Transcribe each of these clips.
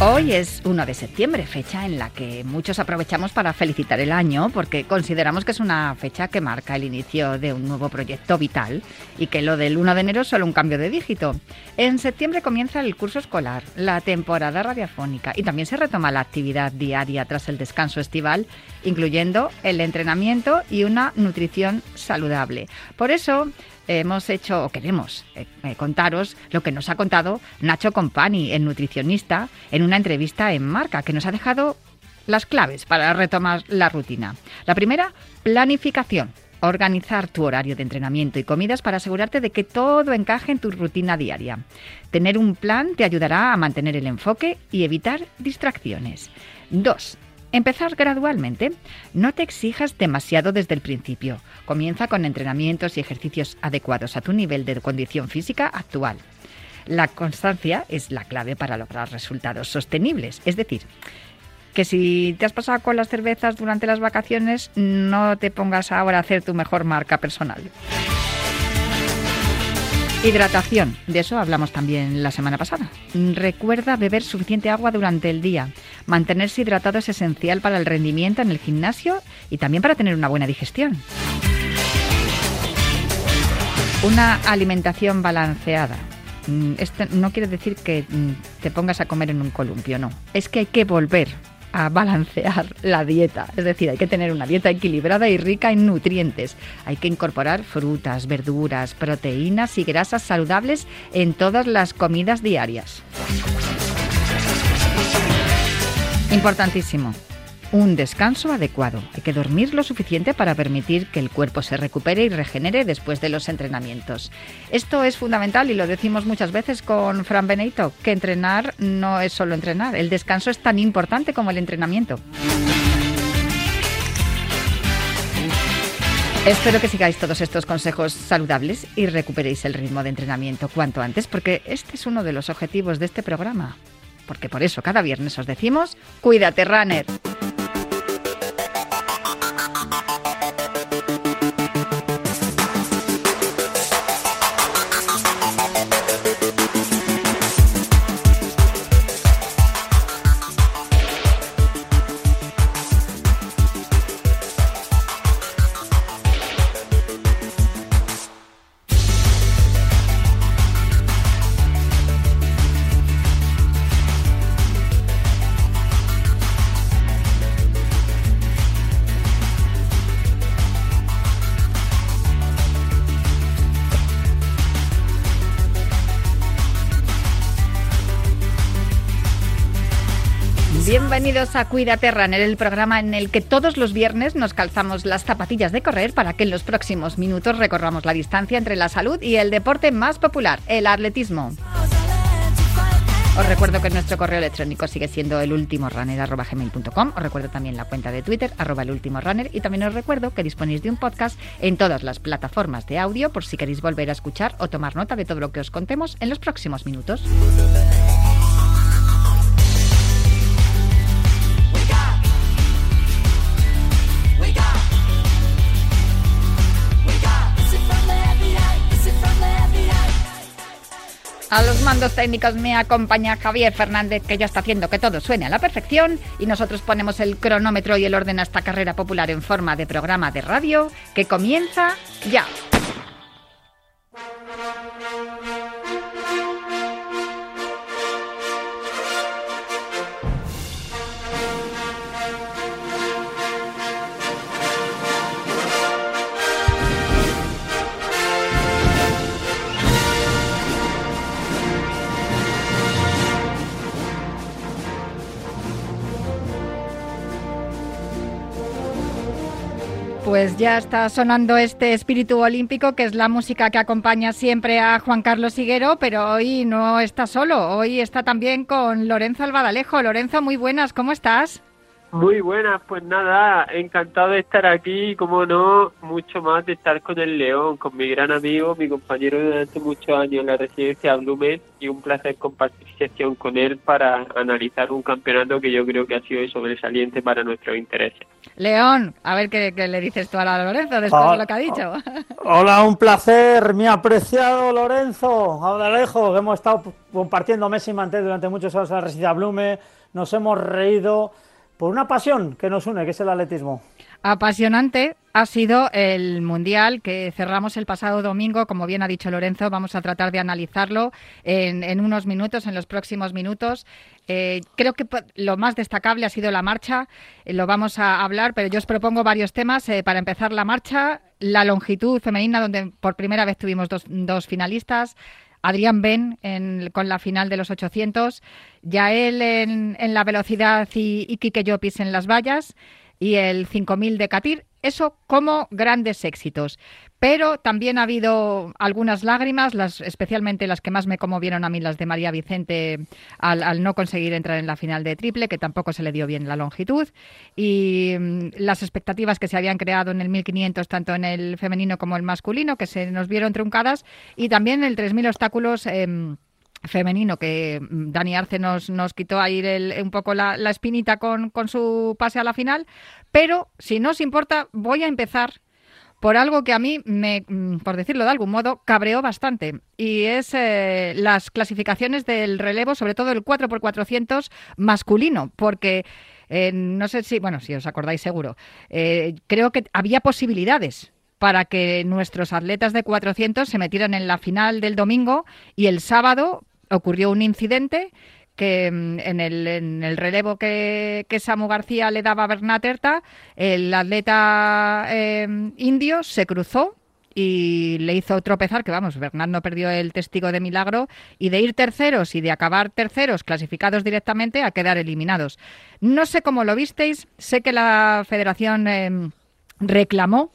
Hoy es 1 de septiembre, fecha en la que muchos aprovechamos para felicitar el año porque consideramos que es una fecha que marca el inicio de un nuevo proyecto vital y que lo del 1 de enero es solo un cambio de dígito. En septiembre comienza el curso escolar, la temporada radiofónica y también se retoma la actividad diaria tras el descanso estival, incluyendo el entrenamiento y una nutrición saludable. Por eso, hemos hecho, o queremos eh, eh, contaros lo que nos ha contado Nacho Compani, el nutricionista, en una entrevista en Marca, que nos ha dejado las claves para retomar la rutina. La primera, planificación. Organizar tu horario de entrenamiento y comidas para asegurarte de que todo encaje en tu rutina diaria. Tener un plan te ayudará a mantener el enfoque y evitar distracciones. Dos, Empezar gradualmente. No te exijas demasiado desde el principio. Comienza con entrenamientos y ejercicios adecuados a tu nivel de condición física actual. La constancia es la clave para lograr resultados sostenibles. Es decir, que si te has pasado con las cervezas durante las vacaciones, no te pongas ahora a hacer tu mejor marca personal. Hidratación, de eso hablamos también la semana pasada. Recuerda beber suficiente agua durante el día. Mantenerse hidratado es esencial para el rendimiento en el gimnasio y también para tener una buena digestión. Una alimentación balanceada. Mm, esto no quiere decir que mm, te pongas a comer en un columpio, no. Es que hay que volver a balancear la dieta. Es decir, hay que tener una dieta equilibrada y rica en nutrientes. Hay que incorporar frutas, verduras, proteínas y grasas saludables en todas las comidas diarias. Importantísimo un descanso adecuado. Hay que dormir lo suficiente para permitir que el cuerpo se recupere y regenere después de los entrenamientos. Esto es fundamental y lo decimos muchas veces con Fran Benito, que entrenar no es solo entrenar, el descanso es tan importante como el entrenamiento. Espero que sigáis todos estos consejos saludables y recuperéis el ritmo de entrenamiento cuanto antes, porque este es uno de los objetivos de este programa. Porque por eso cada viernes os decimos, cuídate, runner. Bienvenidos a Cuídate Runner, el programa en el que todos los viernes nos calzamos las zapatillas de correr para que en los próximos minutos recorramos la distancia entre la salud y el deporte más popular, el atletismo. Os recuerdo que nuestro correo electrónico sigue siendo el último runner@gmail.com. Os recuerdo también la cuenta de Twitter arroba el último runner y también os recuerdo que disponéis de un podcast en todas las plataformas de audio por si queréis volver a escuchar o tomar nota de todo lo que os contemos en los próximos minutos. A los mandos técnicos me acompaña Javier Fernández, que ya está haciendo que todo suene a la perfección, y nosotros ponemos el cronómetro y el orden a esta carrera popular en forma de programa de radio que comienza ya. Pues ya está sonando este espíritu olímpico, que es la música que acompaña siempre a Juan Carlos Higuero, pero hoy no está solo, hoy está también con Lorenzo Albadalejo. Lorenzo, muy buenas, ¿cómo estás? Muy buenas, pues nada, encantado de estar aquí y como no, mucho más de estar con el León, con mi gran amigo, mi compañero durante muchos años en la residencia Blumen y un placer compartir sesión con él para analizar un campeonato que yo creo que ha sido sobresaliente para nuestros intereses. León, a ver qué, le dices tú a Lorenzo después de lo que ha dicho. Hola, un placer, mi apreciado Lorenzo Audalejo, que hemos estado compartiendo mes y mantel durante muchos años en la residencia Blume, nos hemos reído por una pasión que nos une, que es el atletismo. Apasionante ha sido el Mundial que cerramos el pasado domingo. Como bien ha dicho Lorenzo, vamos a tratar de analizarlo en, unos minutos, en los próximos minutos. Eh, creo que lo más destacable ha sido la marcha. Eh, lo vamos a hablar, pero yo os propongo varios temas. Eh, para empezar, la marcha, la longitud femenina, donde por primera vez tuvimos dos, dos finalistas. Adrián Ben con la final de los 800, Yael en, en la velocidad y, y Kike Llopis en las vallas y el 5000 de Catir. Eso como grandes éxitos. Pero también ha habido algunas lágrimas, las, especialmente las que más me conmovieron a mí, las de María Vicente, al, no conseguir entrar en la final de triple, que tampoco se le dio bien la longitud. Y mm, las expectativas que se habían creado en el 1500, tanto en el femenino como el masculino, que se nos vieron truncadas. Y también el 3000 obstáculos. Em, femenino que mm, Dani Arce nos, nos quitó ahí un poco la, espinita con, con, su pase a la final, pero si no os importa voy a empezar por algo que a mí me, mm, por decirlo de algún modo, cabreó bastante y es eh, las clasificaciones del relevo, sobre todo el 4x400 masculino, porque eh, no sé si, bueno, si os acordáis seguro, eh, creo que había posibilidades para que nuestros atletas de 400 se metieran en la final del domingo y el sábado ocurrió un incidente que mm, en el, en el relevo que, que, Samu García le daba a Bernat Erta, el atleta em, indio se cruzó y le hizo tropezar, que vamos, Bernat no perdió el testigo de milagro, y de ir terceros y de acabar terceros clasificados directamente a quedar eliminados. No sé cómo lo visteis, sé que la federación em, reclamó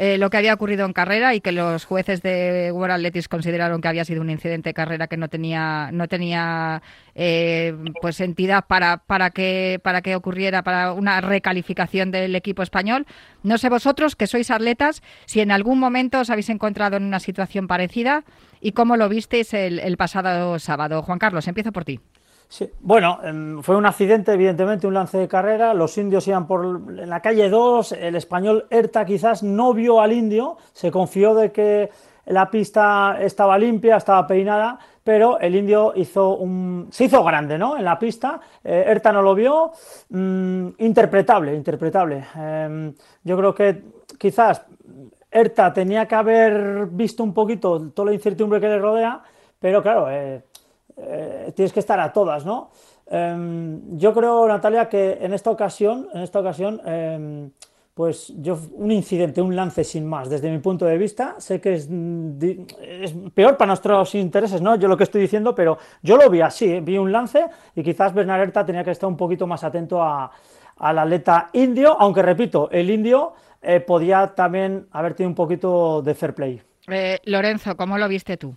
eh, lo que había ocurrido en carrera y que los jueces de World Athletics consideraron que había sido un incidente de carrera que no tenía no tenía eh, pues entidad para para que para que ocurriera para una recalificación del equipo español. No sé vosotros que sois atletas si en algún momento os habéis encontrado en una situación parecida y cómo lo visteis el, el pasado sábado. Juan Carlos, empiezo por ti. Sí, bueno, em, fue un accidente, evidentemente, un lance de carrera. Los indios iban por en la calle 2. El español Erta quizás no vio al indio, se confió de que la pista estaba limpia, estaba peinada, pero el indio hizo un, se hizo grande ¿no? en la pista. Eh, Erta no lo vio. Mm, interpretable, interpretable. Em, yo creo que quizás Erta tenía que haber visto un poquito toda la incertidumbre que le rodea, pero claro. Eh, eh, tienes que estar a todas, ¿no? Em, yo creo, Natalia, que en esta ocasión, en esta ocasión, em, pues yo un incidente, un lance sin más, desde mi punto de vista, sé que es, es, peor para nuestros intereses, ¿no? Yo lo que estoy diciendo, pero yo lo vi así, ¿eh? vi un lance y quizás Bernaretta tenía que estar un poquito más atento a, al atleta indio, aunque repito, el indio eh, podía también haber tenido un poquito de fair play. Lorenzo, ¿cómo lo viste tú?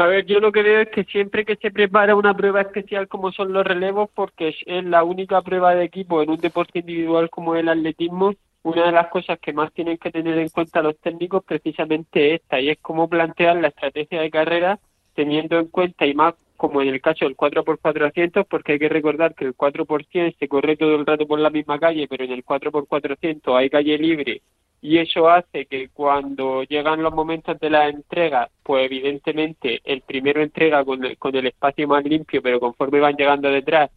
A ver, yo lo que veo es que siempre que se prepara una prueba especial como son los relevos, porque es la única prueba de equipo en un deporte individual como el atletismo, una de las cosas que más tienen que tener en cuenta los técnicos precisamente esta, y es cómo plantear la estrategia de carrera teniendo en cuenta, y más como en el caso del 4x400, porque hay que recordar que el 4% se corre todo el rato por la misma calle, pero en el 4x400 hay calle libre y eso hace que cuando llegan los momentos de la entrega, pues evidentemente el primero entrega con el, con el espacio más limpio, pero conforme van llegando detrás,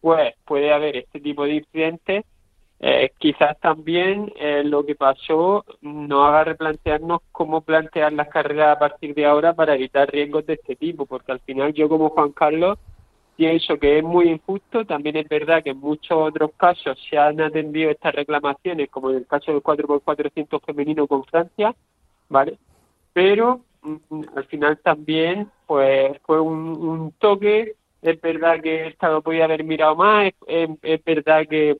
pues puede haber este tipo de incidentes. Eh, quizás también eh, lo que pasó nos haga replantearnos cómo plantear las carreras a partir de ahora para evitar riesgos de este tipo, porque al final yo como Juan Carlos pienso que es muy injusto. También es verdad que en muchos otros casos se han atendido estas reclamaciones, como en el caso del 4x400 femenino con Francia, ¿vale? Pero mm, al final también pues fue un, toque. Es verdad que el Estado podía haber mirado más, es, verdad que,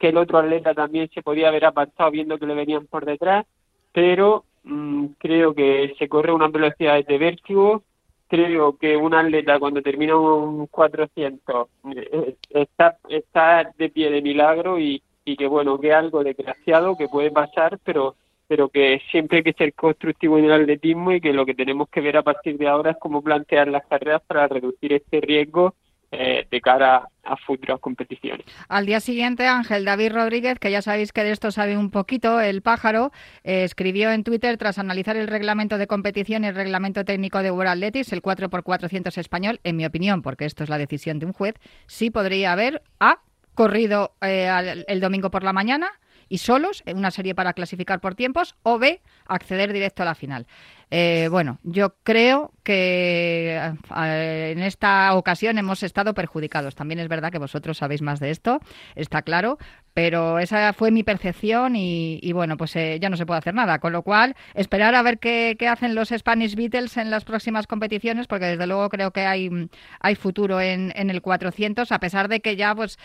que el otro atleta también se podía haber apartado viendo que le venían por detrás, pero mm, creo que se corre una velocidad de vértigo. Creo que un atleta cuando termina un 400 eh, está, está de pie de milagro y, y que bueno, que algo desgraciado que puede pasar, pero pero que siempre hay que ser constructivo en el atletismo y que lo que tenemos que ver a partir de ahora es cómo plantear las carreras para reducir este riesgo eh, de cara a futuras competiciones. Al día siguiente, Ángel David Rodríguez, que ya sabéis que de esto sabe un poquito, el pájaro, eh, escribió en Twitter, tras analizar el reglamento de competición y el reglamento técnico de World Athletics, el 4x400 español, en mi opinión, porque esto es la decisión de un juez, sí podría haber A, corrido eh, el domingo por la mañana y solos, en una serie para clasificar por tiempos, o B, acceder directo a la final. Eh, bueno, yo creo que eh, en esta ocasión hemos estado perjudicados. También es verdad que vosotros sabéis más de esto, está claro, pero esa fue mi percepción y, bueno, pues eh, ya no se puede hacer nada. Con lo cual, esperar a ver qué, hacen los Spanish Beatles en las próximas competiciones, porque desde luego creo que hay, hay futuro en, en el 400, a pesar de que ya pues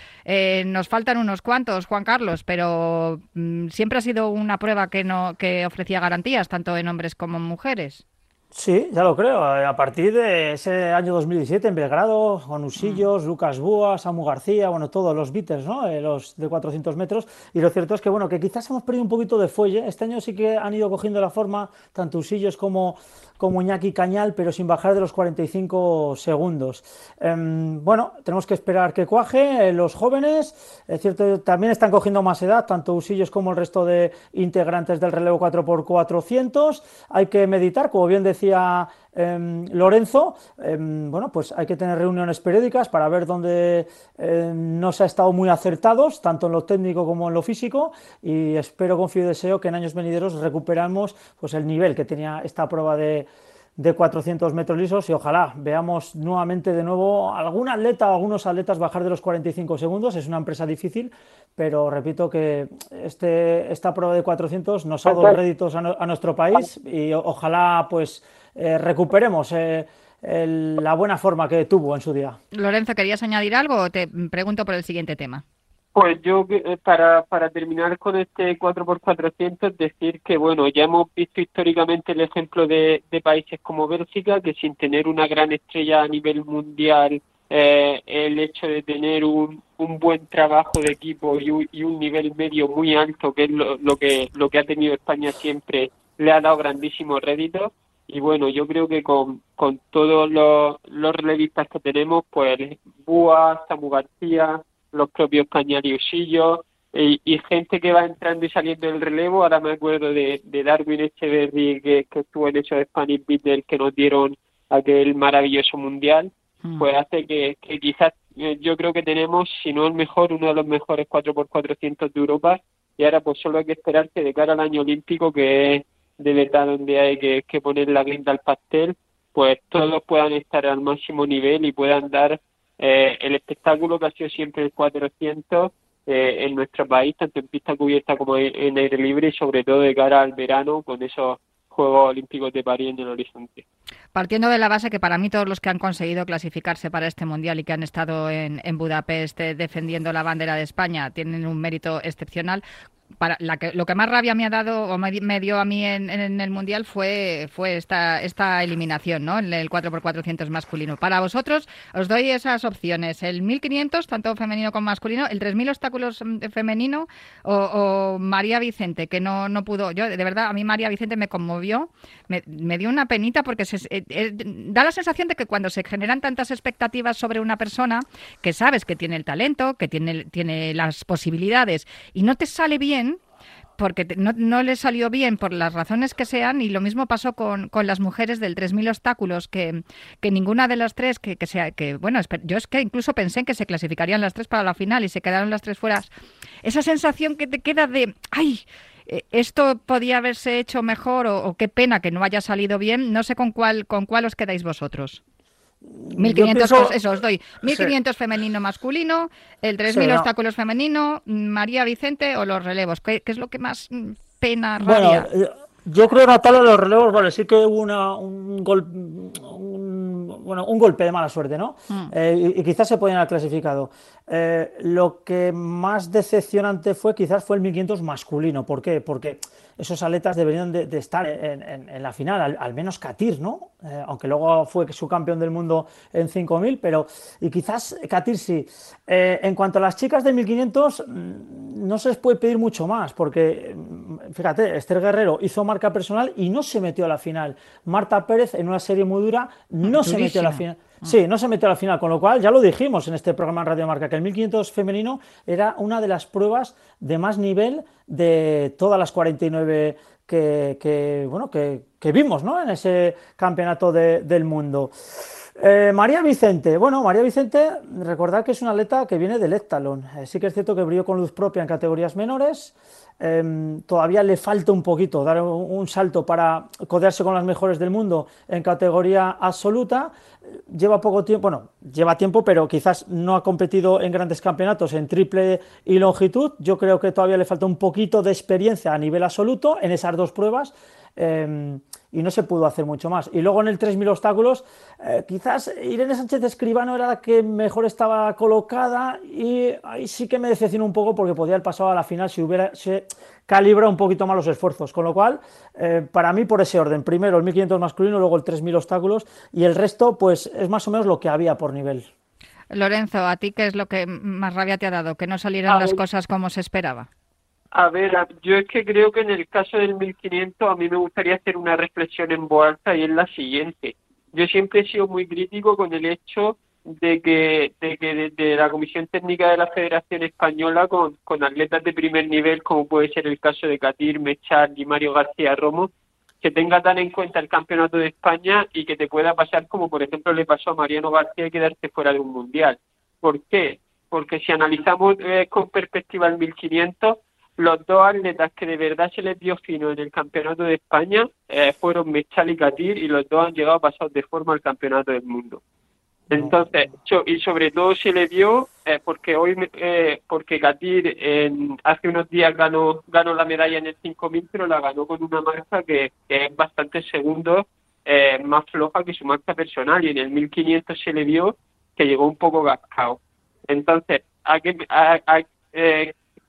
nos faltan unos cuantos, Juan Carlos, pero mm, siempre ha sido una prueba que, no, que ofrecía garantías, tanto en hombres como en mujeres. Sí, ya lo creo. A partir de ese año 2017 en Belgrado, con Usillos, mm. Lucas Búa, Samu García, bueno, todos los Beatles, ¿no? Eh, los de 400 metros. Y lo cierto es que, bueno, que quizás hemos perdido un poquito de fuelle. Este año sí que han ido cogiendo la forma, tanto Usillos como como Iñaki Cañal, pero sin bajar de los 45 segundos. Em, bueno, tenemos que esperar que cuaje. Eh, los jóvenes, es cierto, también están cogiendo más edad, tanto Usillos como el resto de integrantes del relevo 4x400. Hay que meditar, como bien decía em, Lorenzo, em, bueno, pues hay que tener reuniones periódicas para ver dónde no se ha estado muy acertados, tanto en lo técnico como en lo físico, y espero, confío y deseo que en años venideros recuperamos pues, el nivel que tenía esta prueba de, de 400 metros lisos y ojalá veamos nuevamente de nuevo algún atleta o algunos atletas bajar de los 45 segundos. Es una empresa difícil, pero repito que este, esta prueba de 400 nos ha dado réditos a, nuestro país y ojalá pues eh, recuperemos eh, la buena forma que tuvo en su día. Lorenzo, ¿querías añadir algo o te pregunto por el siguiente tema? Pues yo, eh, para, para terminar con este 4x400, decir que, bueno, ya hemos visto históricamente el ejemplo de, de países como Bélgica, que sin tener una gran estrella a nivel mundial, eh, el hecho de tener un, un buen trabajo de equipo y un, nivel medio muy alto, que es lo, lo, que, lo que ha tenido España siempre, le ha dado grandísimos réditos. Y bueno, yo creo que con, con todos los, los relevistas que tenemos, pues Búa, Samu García, los propios Cañariusillos y, y, gente que va entrando y saliendo del relevo. Ahora me acuerdo de, de Darwin Echeverry que, que estuvo en hecho de Spanish Beatles que nos dieron aquel maravilloso mundial. Mm. Pues hace que, que quizás eh, yo creo que tenemos, si no el mejor, uno de los mejores 4x400 de Europa. Y ahora pues solo hay que esperar que de cara al año olímpico, que es de verdad donde hay que, que poner la guinda al pastel, pues todos puedan estar al máximo nivel y puedan dar eh, el espectáculo que ha sido siempre el 400 eh, en nuestro país, tanto en pista cubierta como en, aire libre y sobre todo de cara al verano con esos Juegos Olímpicos de París en el horizonte. Partiendo de la base que para mí todos los que han conseguido clasificarse para este Mundial y que han estado en, en Budapest eh, defendiendo la bandera de España tienen un mérito excepcional, para la que, lo que más rabia me ha dado o me, dio a mí en, el Mundial fue, fue esta, eliminación, ¿no? En el 4x400 masculino. Para vosotros os doy esas opciones. El 1500, tanto femenino como masculino, el 3000 obstáculos mm, femenino o, María Vicente, que no, pudo. Yo, de verdad, a mí María Vicente me conmovió, me, dio una penita porque se, eh, eh, da la sensación de que cuando se generan tantas expectativas sobre una persona, que sabes que tiene el talento, que tiene las posibilidades y no te sale bien, porque no, no, le salió bien por las razones que sean y lo mismo pasó con, con las mujeres del 3.000 obstáculos que, que, ninguna de las tres que, que sea que bueno yo es que incluso pensé en que se clasificarían las tres para la final y se quedaron las tres fuera. Esa sensación que te queda de ay eh, esto podía haberse hecho mejor o, o qué pena que no haya salido bien no sé con cuál con cuál os quedáis vosotros 1500, eso os doy. 1500 femenino masculino, el 3000 obstáculos femenino, María Vicente o los relevos. ¿Qué, es lo que más pena, rabia? Bueno, Yo creo, Natalia, los relevos, vale, sí que hubo una, un, gol, bueno, un golpe de mala suerte, ¿no? Mm. Eh, y, quizás se podían haber clasificado. Eh, lo que más decepcionante fue, quizás, fue el 1500 masculino. ¿Por qué? Porque esos atletas deberían de, estar en, la final, al, menos Katir, ¿no? Eh, aunque luego fue su campeón del mundo en 5000, pero y quizás Katir sí. Eh, en cuanto a las chicas de 1500, mm, no se les puede pedir mucho más, porque mm, fíjate, Esther Guerrero hizo marca personal y no se metió a la final. Marta Pérez, en una serie muy dura, no se metió a la final. Ah. Sí, no se metió a la final, con lo cual ya lo dijimos en este programa en Radio Marca, que el 1500 femenino era una de las pruebas de más nivel de todas las 49 que, bueno, que, vimos ¿no? en ese campeonato del mundo. Eh, María Vicente, bueno, María Vicente, recordad que es una atleta que viene del Ectalon. Eh, sí que es cierto que brilló con luz propia en categorías menores. Em, todavía le falta un poquito dar un, salto para codearse con las mejores del mundo en categoría absoluta. Lleva poco tiempo, bueno, lleva tiempo, pero quizás no ha competido en grandes campeonatos en triple y longitud. Yo creo que todavía le falta un poquito de experiencia a nivel absoluto en esas dos pruebas. Y no se pudo hacer mucho más. Y luego en el 3.000 obstáculos, eh, quizás Irene Sánchez Escribano era la que mejor estaba colocada y ahí sí que me decepcionó un poco porque podía haber pasado a la final si hubiera se calibra un poquito más los esfuerzos. Con lo cual, eh, para mí por ese orden, primero el 1.500 masculino, luego el 3.000 obstáculos y el resto pues es más o menos lo que había por nivel. Lorenzo, ¿a ti qué es lo que más rabia te ha dado? ¿Que no salieran las cosas como se esperaba? A ver, yo es que creo que en el caso del 1500 a mí me gustaría hacer una reflexión en voz alta y es la siguiente. Yo siempre he sido muy crítico con el hecho de que, de que de, la Comisión Técnica de la Federación Española con, con atletas de primer nivel, como puede ser el caso de Katir, Mechar y Mario García Romo, que tenga tan en cuenta el Campeonato de España y que te pueda pasar como por ejemplo le pasó a Mariano García quedarse fuera de un Mundial. ¿Por qué? Porque si analizamos eh, con perspectiva el 1500, los dos atletas que de verdad se les dio fino en el campeonato de España eh, fueron Mechal y Katir y los dos han llegado a pasar de forma al campeonato del mundo. Entonces, y sobre todo se le dio eh, porque hoy, eh, porque Katir en, hace unos días ganó, ganó la medalla en el 5000, pero la ganó con una marca que, es bastante segundo más floja que su marca personal y en el 1500 se le dio que llegó un poco gascado. Entonces, ¿a qué, a,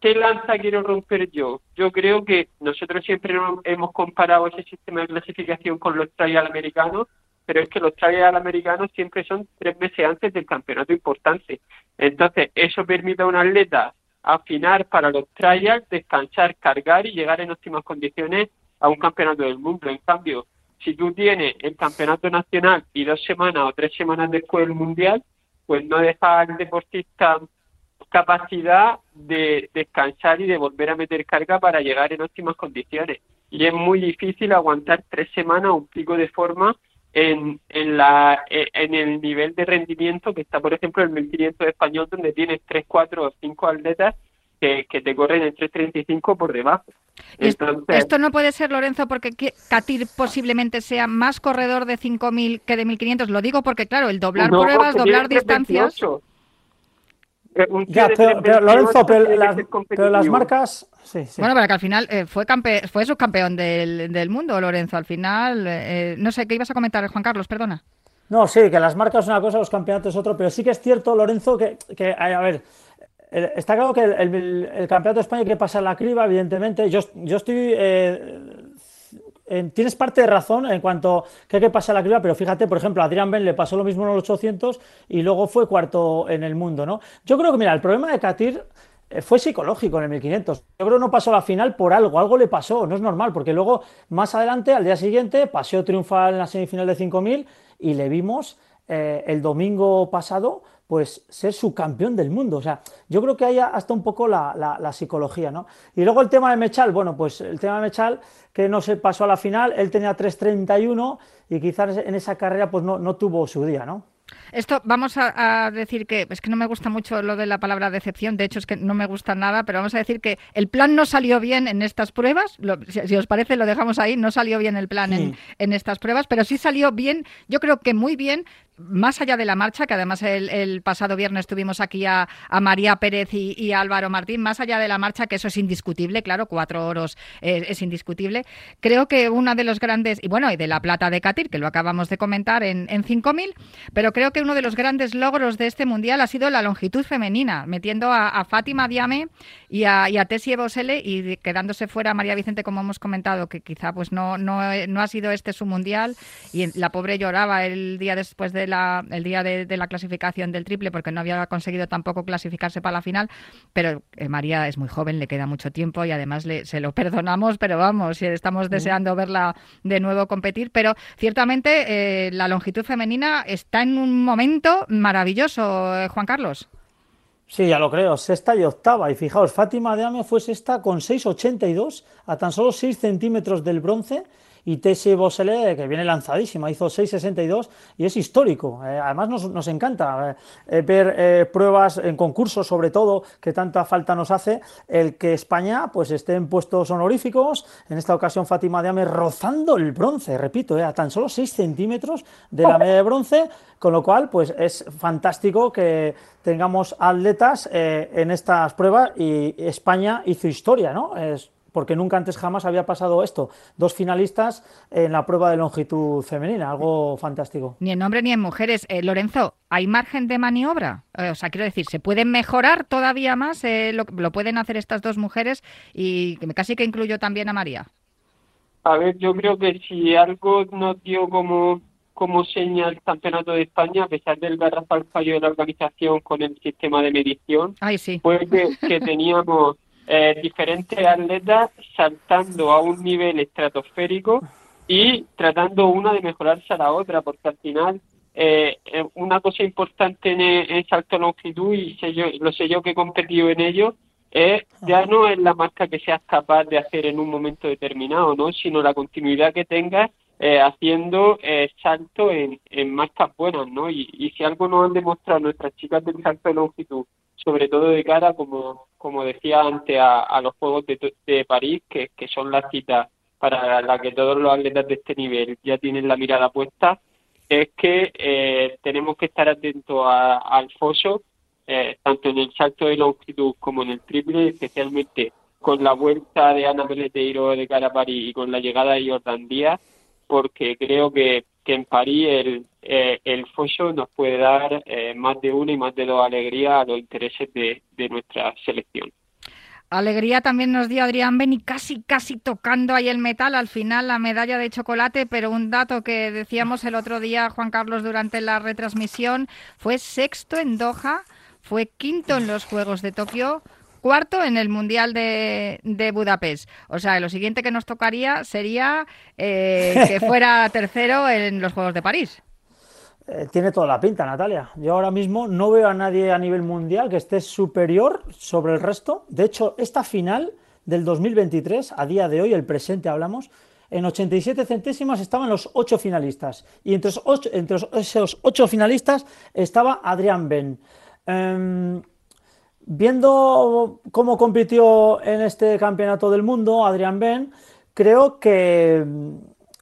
¿Qué lanza quiero romper yo? Yo creo que nosotros siempre hemos comparado ese sistema de clasificación con los trial americanos, pero es que los trial americanos siempre son tres meses antes del campeonato importante. Entonces, eso permite a un atleta afinar para los trials, descansar, cargar y llegar en óptimas condiciones a un campeonato del mundo. En cambio, si tú tienes el campeonato nacional y dos semanas o tres semanas después del mundial, pues no deja al deportista capacidad de descansar y de volver a meter carga para llegar en óptimas condiciones. Y es muy difícil aguantar tres semanas un pico de forma en, en, la, en el nivel de rendimiento que está, por ejemplo, el 1500 español, donde tienes tres, cuatro o cinco atletas que, que, te corren en 3.35 por debajo. esto no puede ser, Lorenzo, porque Katir posiblemente sea más corredor de 5.000 que de 1.500. Lo digo porque, claro, el doblar pruebas, doblar distancias... Ya, pero, Lorenzo, pero, las marcas. Bueno, para que al final eh, fue fue subcampeón del, del mundo, Lorenzo. Al final, eh, no sé, ¿qué ibas a comentar, Juan Carlos? Perdona. No, sí, que las marcas es una cosa, los campeonatos es otro, pero sí que es cierto, Lorenzo, que, que a ver, está claro que el, campeonato de España hay que pasar la criba, evidentemente. Yo, yo estoy eh, tienes parte de razón en cuanto que hay que pasar la criba, pero fíjate, por ejemplo, a Adrián Ben le pasó lo mismo en los 800 y luego fue cuarto en el mundo, ¿no? Yo creo que, mira, el problema de Katir eh, fue psicológico en el 1500. Yo creo que no pasó la final por algo, algo le pasó, no es normal, porque luego, más adelante, al día siguiente, pasó triunfal en la semifinal de 5000 y le vimos eh, el domingo pasado pues ser subcampeón del mundo. O sea, yo creo que hay hasta un poco la, psicología, ¿no? Y luego el tema de Mechal, bueno, pues el tema de Mechal, que no se pasó a la final, él tenía 3.31 y quizás en esa carrera pues no, no tuvo su día, ¿no? Esto vamos a, decir que es que no me gusta mucho lo de la palabra decepción, de hecho es que no me gusta nada, pero vamos a decir que el plan no salió bien en estas pruebas, si, os parece lo dejamos ahí, no salió bien el plan en, en, estas pruebas, pero sí salió bien, yo creo que muy bien más allá de la marcha, que además el, pasado viernes tuvimos aquí a, María Pérez y, Álvaro Martín, más allá de la marcha, que eso es indiscutible, claro, cuatro oros es, indiscutible, creo que una de los grandes, y bueno, y de la plata de Catir, que lo acabamos de comentar en, en 5.000, pero creo que uno de los grandes logros de este Mundial ha sido la longitud femenina, metiendo a, Fátima Diame y a, y a Tessie Bosele y quedándose fuera María Vicente, como hemos comentado, que quizá pues no, no, no ha sido este su Mundial, y la pobre lloraba el día después de el día de, la clasificación del triple porque no había conseguido tampoco clasificarse para la final, pero eh, María es muy joven, le queda mucho tiempo y además le, se lo perdonamos, pero vamos, estamos deseando verla de nuevo competir, pero ciertamente eh, la longitud femenina está en un momento maravilloso, eh, Juan Carlos. Sí, ya lo creo, sexta y octava. Y fijaos, Fátima de Ame fue sexta con 6,82 a tan solo 6 centímetros del bronce y Tessie Bosele, que viene lanzadísima, hizo 6.62 y es histórico. Eh, además nos, nos encanta eh, ver eh, pruebas en concursos, sobre todo, que tanta falta nos hace, el que España pues esté en puestos honoríficos, en esta ocasión Fátima Diame rozando el bronce, repito, a tan solo 6 centímetros de la medalla de bronce, con lo cual pues es fantástico que tengamos atletas en estas pruebas y España hizo historia, ¿no? Es, porque nunca antes jamás había pasado esto. Dos finalistas en la prueba de longitud femenina, algo fantástico. Ni en hombres ni en mujeres. Eh, Lorenzo, ¿hay margen de maniobra? Eh, o sea, quiero decir, ¿se puede mejorar todavía más? Eh, lo, pueden hacer estas dos mujeres y casi que incluyo también a María. A ver, yo creo que si algo nos dio como como señal el Campeonato de España, a pesar del garrafal fallo de la organización con el sistema de medición, Ay, sí. fue que teníamos eh, diferentes atletas saltando a un nivel estratosférico y tratando una de mejorarse a la otra, porque al final eh, eh una cosa importante en, en salto longitud, y sé yo, lo sé yo que he competido en ello, es ya no es la marca que seas capaz de hacer en un momento determinado, ¿no? sino la continuidad que tengas eh, haciendo eh, salto en, en marcas buenas, ¿no? Y, y si algo nos han demostrado nuestras chicas del salto de longitud, sobre todo de cara, como, como decía antes, a, los Juegos de, de París, que, que son las citas para las que todos los atletas de este nivel ya tienen la mirada puesta, es que eh, tenemos que estar atentos al foso, eh, tanto en el salto de longitud como en el triple, especialmente con la vuelta de Ana Peleteiro de cara a París y con la llegada de Jordan Díaz, porque creo que, que en París el, eh, el nos puede dar eh, más de una y más de dos alegrías a los intereses de, de nuestra selección. Alegría también nos dio Adrián Beni, casi, casi tocando ahí el metal, al final la medalla de chocolate, pero un dato que decíamos el otro día, Juan Carlos, durante la retransmisión, fue sexto en Doha, fue quinto en los Juegos de Tokio, cuarto en el Mundial de, Budapest. O sea, lo siguiente que nos tocaría sería eh, que fuera tercero en los Juegos de París. Eh, tiene toda la pinta, Natalia. Yo ahora mismo no veo a nadie a nivel mundial que esté superior sobre el resto. De hecho, esta final del 2023, a día de hoy, el presente hablamos, en 87 centésimas estaban los ocho finalistas. Y entre, esos ocho finalistas estaba Adrián Ben. Em, Viendo cómo compitió en este campeonato del mundo Adrián Ben, creo que mm,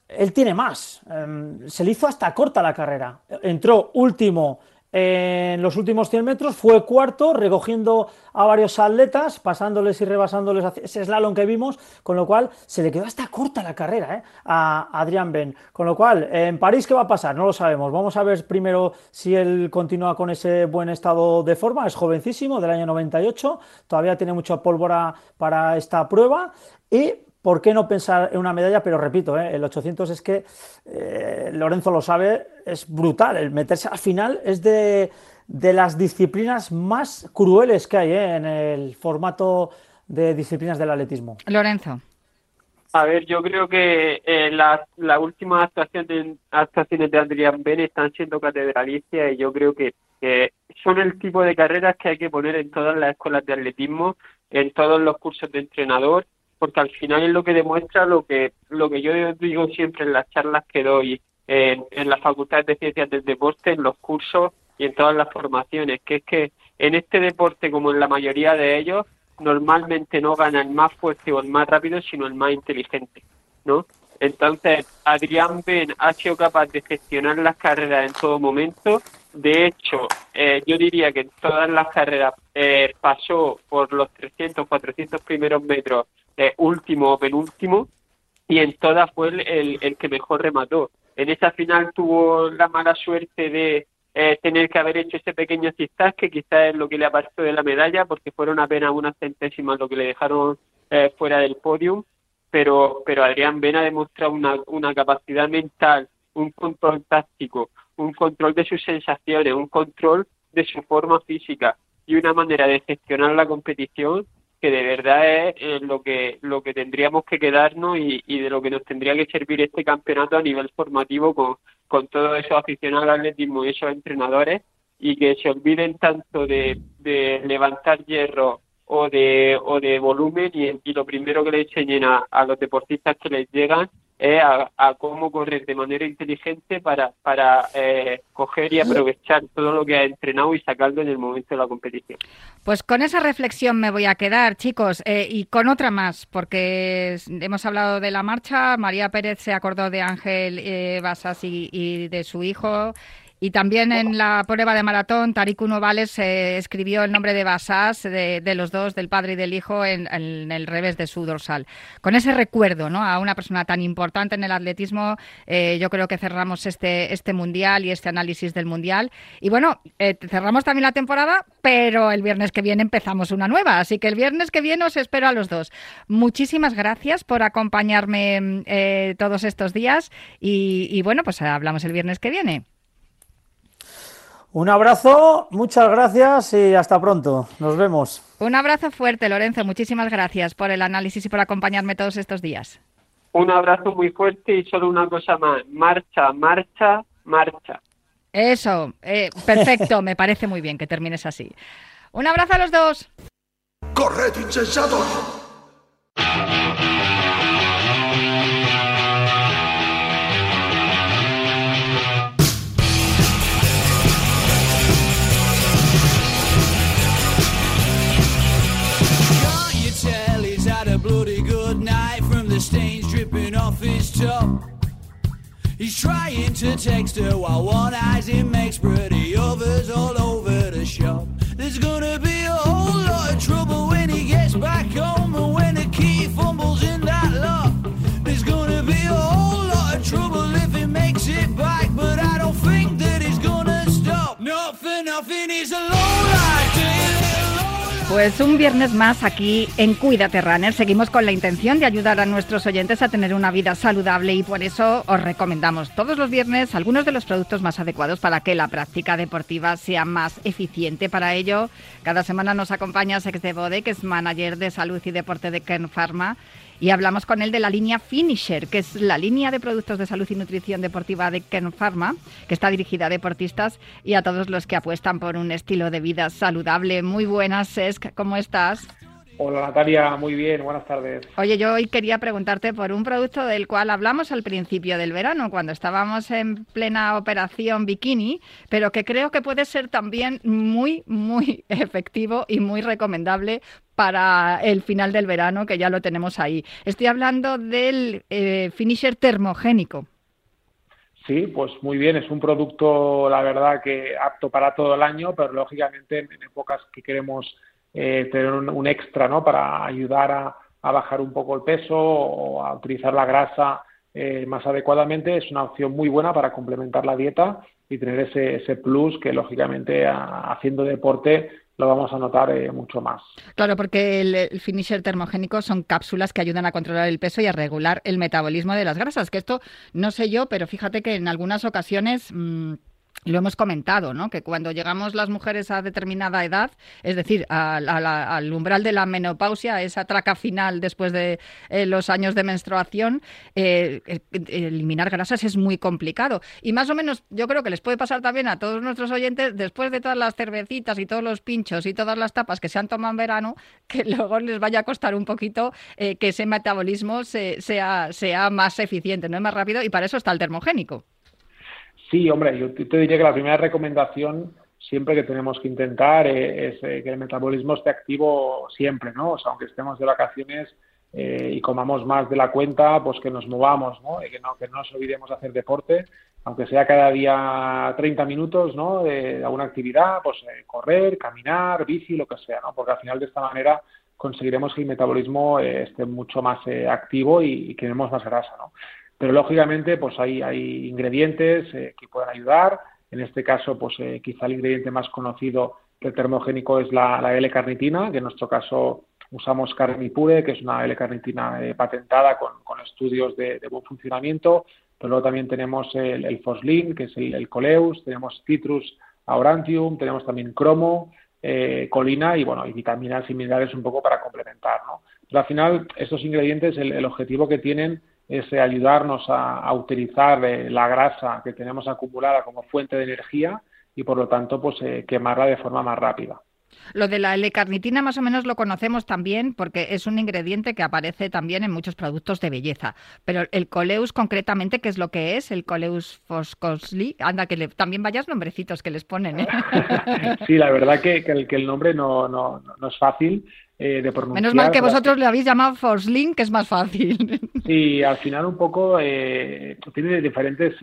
él tiene más. Em, se le hizo hasta corta la carrera. Entró último en los últimos 100 metros, fue cuarto, recogiendo a varios atletas, pasándoles y rebasándoles ese slalom que vimos, con lo cual se le quedó hasta corta la carrera ¿eh? a Adrián Ben. Con lo cual, en París, ¿qué va a pasar? No lo sabemos. Vamos a ver primero si él continúa con ese buen estado de forma. Es jovencísimo, del año 98, todavía tiene mucha pólvora para esta prueba. Y ¿Por qué no pensar en una medalla? Pero repito, ¿eh? el 800 es que eh, Lorenzo lo sabe, es brutal. El meterse al final es de, las disciplinas más crueles que hay ¿eh? en el formato de disciplinas del atletismo. Lorenzo. A ver, yo creo que las la últimas actuaciones, actuaciones de Adrián Ben están siendo catedralicias y yo creo que, que son el tipo de carreras que hay que poner en todas las escuelas de atletismo, en todos los cursos de entrenador porque al final es lo que demuestra lo que lo que yo digo siempre en las charlas que doy en, en las facultades de ciencias del deporte, en los cursos y en todas las formaciones, que es que en este deporte, como en la mayoría de ellos, normalmente no gana el más fuerte o el más rápido, sino el más inteligente, ¿no? Entonces, Adrián Ben ha sido capaz de gestionar las carreras en todo momento. De hecho, eh, yo diría que en todas las carreras eh, pasó por los 300, 400 primeros metros, eh, último o penúltimo, y en todas fue el, el, que mejor remató. En esa final tuvo la mala suerte de tener que haber hecho ese pequeño zigzag que quizás es lo que le apartó de la medalla porque fueron apenas unas centésimas lo que le dejaron fuera del podium pero, pero Adrián Ben ha demostrado una, una capacidad mental, un control táctico, un control de sus sensaciones, un control de su forma física y una manera de gestionar la competición que de verdad es eh, lo que lo que tendríamos que quedarnos y, y, de lo que nos tendría que servir este campeonato a nivel formativo con, con todos esos aficionados al atletismo y esos entrenadores y que se olviden tanto de, levantar hierro o de, o de volumen y, lo primero que le enseñen a, los deportistas que les llegan es a, cómo correr de manera inteligente para, para eh, coger y aprovechar todo lo que ha entrenado y sacarlo en el momento de la competición. Pues con esa reflexión me voy a quedar, chicos, eh, y con otra más, porque hemos hablado de la marcha, María Pérez se acordó de Ángel eh, Basas y de su hijo. Y también en la prueba de maratón, Tariq Novales eh, escribió el nombre de Basás, de, los dos, del padre y del hijo, en, el revés de su dorsal. Con ese recuerdo ¿no? a una persona tan importante en el atletismo, eh, yo creo que cerramos este, este mundial y este análisis del mundial. Y bueno, eh, cerramos también la temporada, pero el viernes que viene empezamos una nueva. Así que el viernes que viene os espero a los dos. Muchísimas gracias por acompañarme todos estos días y, y bueno, pues hablamos el viernes que viene. Un abrazo, muchas gracias y hasta pronto. Nos vemos. Un abrazo fuerte, Lorenzo. Muchísimas gracias por el análisis y por acompañarme todos estos días. Un abrazo muy fuerte y solo una cosa más. Marcha, marcha, marcha. Eso, eh, perfecto. Me parece muy bien que termines así. Un abrazo a los dos. ¡Corred, insensatos! He's trying to text her while one eye's in makes pretty others all over Pues un viernes más aquí en Cuídate Runner. Seguimos con la intención de ayudar a nuestros oyentes a tener una vida saludable y por eso os recomendamos todos los viernes algunos de los productos más adecuados para que la práctica deportiva sea más eficiente. Para ello, cada semana nos acompaña Sex de Bode, que es manager de salud y deporte de Ken Pharma y hablamos con él de la línea Finisher, que es la línea de productos de salud y nutrición deportiva de Ken Pharma, que está dirigida a deportistas y a todos los que apuestan por un estilo de vida saludable. Muy buenas, Sesk, ¿cómo estás? Hola Natalia, muy bien, buenas tardes. Oye, yo hoy quería preguntarte por un producto del cual hablamos al principio del verano, cuando estábamos en plena operación bikini, pero que creo que puede ser también muy, muy efectivo y muy recomendable para el final del verano, que ya lo tenemos ahí. Estoy hablando del eh, finisher termogénico. Sí, pues muy bien, es un producto, la verdad, que apto para todo el año, pero lógicamente en épocas que queremos eh, tener un, extra ¿no? para ayudar a, bajar un poco el peso o a utilizar la grasa eh, más adecuadamente, es una opción muy buena para complementar la dieta y tener ese, ese plus que lógicamente haciendo deporte lo vamos a notar eh, mucho más. Claro, porque el, finisher termogénico son cápsulas que ayudan a controlar el peso y a regular el metabolismo de las grasas, que esto no sé yo, pero fíjate que en algunas ocasiones... Mm, lo hemos comentado, ¿no? Que cuando llegamos las mujeres a determinada edad, es decir, al umbral de la menopausia, esa traca final después de eh, los años de menstruación, eh, eh, eliminar grasas es muy complicado. Y más o menos, yo creo que les puede pasar también a todos nuestros oyentes, después de todas las cervecitas y todos los pinchos y todas las tapas que se han tomado en verano, que luego les vaya a costar un poquito que ese metabolismo sea, sea más eficiente, no es más rápido, y para eso está el termogénico. Sí, hombre, yo te diría que la primera recomendación siempre que tenemos que intentar eh, es, eh, que el metabolismo esté activo siempre, ¿no? O sea, aunque estemos de vacaciones, eh, y comamos más de la cuenta, pues que nos movamos, ¿no? Y que no, que no nos olvidemos de hacer deporte, aunque sea cada día 30 minutos, ¿no? De, alguna actividad, pues eh, correr, caminar, bici, lo que sea, ¿no? Porque al final de esta manera conseguiremos que el metabolismo eh, esté mucho más activo y, y quememos más grasa, ¿no? Pero lógicamente, pues hay, hay ingredientes que pueden ayudar. En este caso, pues quizá el ingrediente más conocido del termogénico es la, la L-carnitina, que en nuestro caso usamos Carnipure, que es una L-carnitina eh, patentada con, estudios de, buen funcionamiento, pero luego también tenemos el, el Foslin, que es el, Coleus, tenemos Citrus aurantium, tenemos también cromo, eh, colina y bueno, y vitaminas y minerales un poco para complementar, ¿no? Pero al final, estos ingredientes, el, objetivo que tienen es eh, ayudarnos a, utilizar la grasa que tenemos acumulada como fuente de energía y por lo tanto, pues quemarla de forma más rápida. Lo de la L-carnitina más o menos lo conocemos también porque es un ingrediente que aparece también en muchos productos de belleza. Pero el coleus concretamente, ¿qué es lo que es? El coleus foscosli. Anda, que también vayas nombrecitos que les ponen. ¿eh? sí, la verdad que, el, nombre no, no, es fácil. Eh, de pronunciar. Menos mal que vosotros le habéis llamado Foslin, que es más fácil. Sí, al final un poco eh, tiene diferentes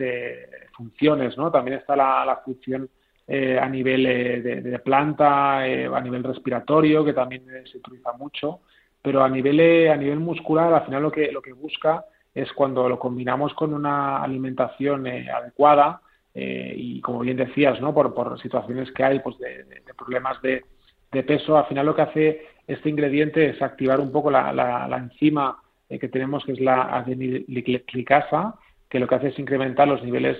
funciones, ¿no? También está la función eh, a nivel eh, de, planta, eh, a nivel respiratorio, que también se utiliza mucho, pero a nivel, a nivel muscular, al final lo que, lo que busca es cuando lo combinamos con una alimentación adecuada y, como bien decías, ¿no? por, por situaciones que hay pues de, problemas de, peso, al final lo que hace este ingrediente es activar un poco la, la, enzima que tenemos, que es la adenilglicasa, que lo que hace es incrementar los niveles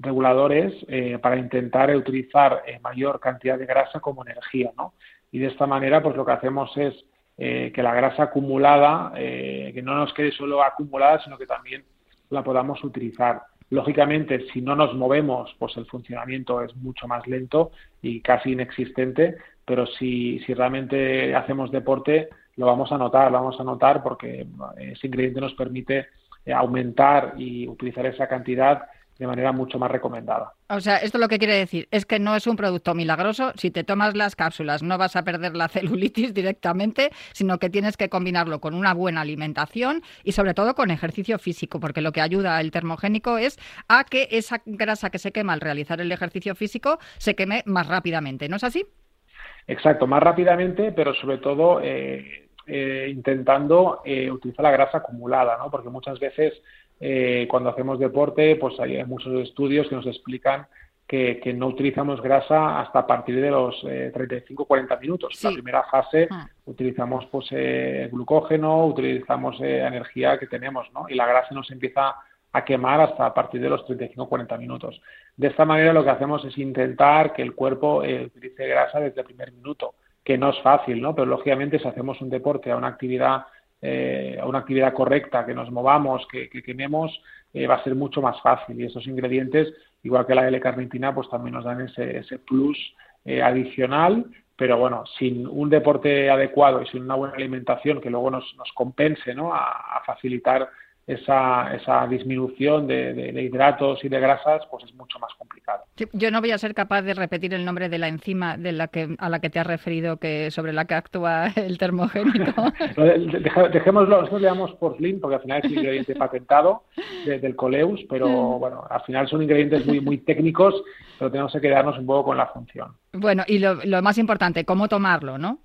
reguladores eh, para intentar utilizar eh, mayor cantidad de grasa como energía, ¿no? Y de esta manera, pues lo que hacemos es eh, que la grasa acumulada, que no nos quede solo acumulada, sino que también la podamos utilizar. Lógicamente, si no nos movemos, pues el funcionamiento es mucho más lento y casi inexistente, pero si, realmente hacemos deporte, lo vamos a notar, lo vamos a notar porque ese ingrediente nos permite aumentar y utilizar esa cantidad de manera mucho más recomendada. O sea, esto lo que quiere decir es que no es un producto milagroso. Si te tomas las cápsulas no vas a perder la celulitis directamente, sino que tienes que combinarlo con una buena alimentación y sobre todo con ejercicio físico, porque lo que ayuda el termogénico es a que esa grasa que se quema al realizar el ejercicio físico se queme más rápidamente. ¿No es así? Exacto, más rápidamente, pero sobre todo eh, eh, intentando eh, utilizar la grasa acumulada, ¿no? Porque muchas veces eh, cuando hacemos deporte, pues hay muchos estudios que nos explican que, no utilizamos grasa hasta a partir de los 35-40 eh, minutos. En la primera fase ah. utilizamos pues eh, glucógeno, utilizamos energía que tenemos, ¿no? Y la grasa nos empieza a quemar hasta a partir de los 35-40 minutos. De esta manera lo que hacemos es intentar que el cuerpo utilice grasa desde el primer minuto, que no es fácil, ¿no? Pero lógicamente si hacemos un deporte, a una actividad eh, una actividad correcta, que nos movamos, que, quememos, eh, va a ser mucho más fácil. Y esos ingredientes, igual que la L-carnitina, pues también nos dan ese, ese plus eh, adicional. Pero bueno, sin un deporte adecuado y sin una buena alimentación que luego nos, nos compense ¿no? a facilitar esa, esa disminución de, hidratos y de grasas, pues es mucho más complicado. yo no voy a ser capaz de repetir el nombre de la enzima de la que, a la que te has referido, que sobre la que actúa el termogénico. Dejémoslo, nosotros le llamamos porcelain porque al final es un ingrediente patentado del coleus, pero mm. bueno, al final son ingredientes muy, muy técnicos, pero tenemos que quedarnos un poco con la función. Bueno, y lo, lo más importante, cómo tomarlo, ¿no?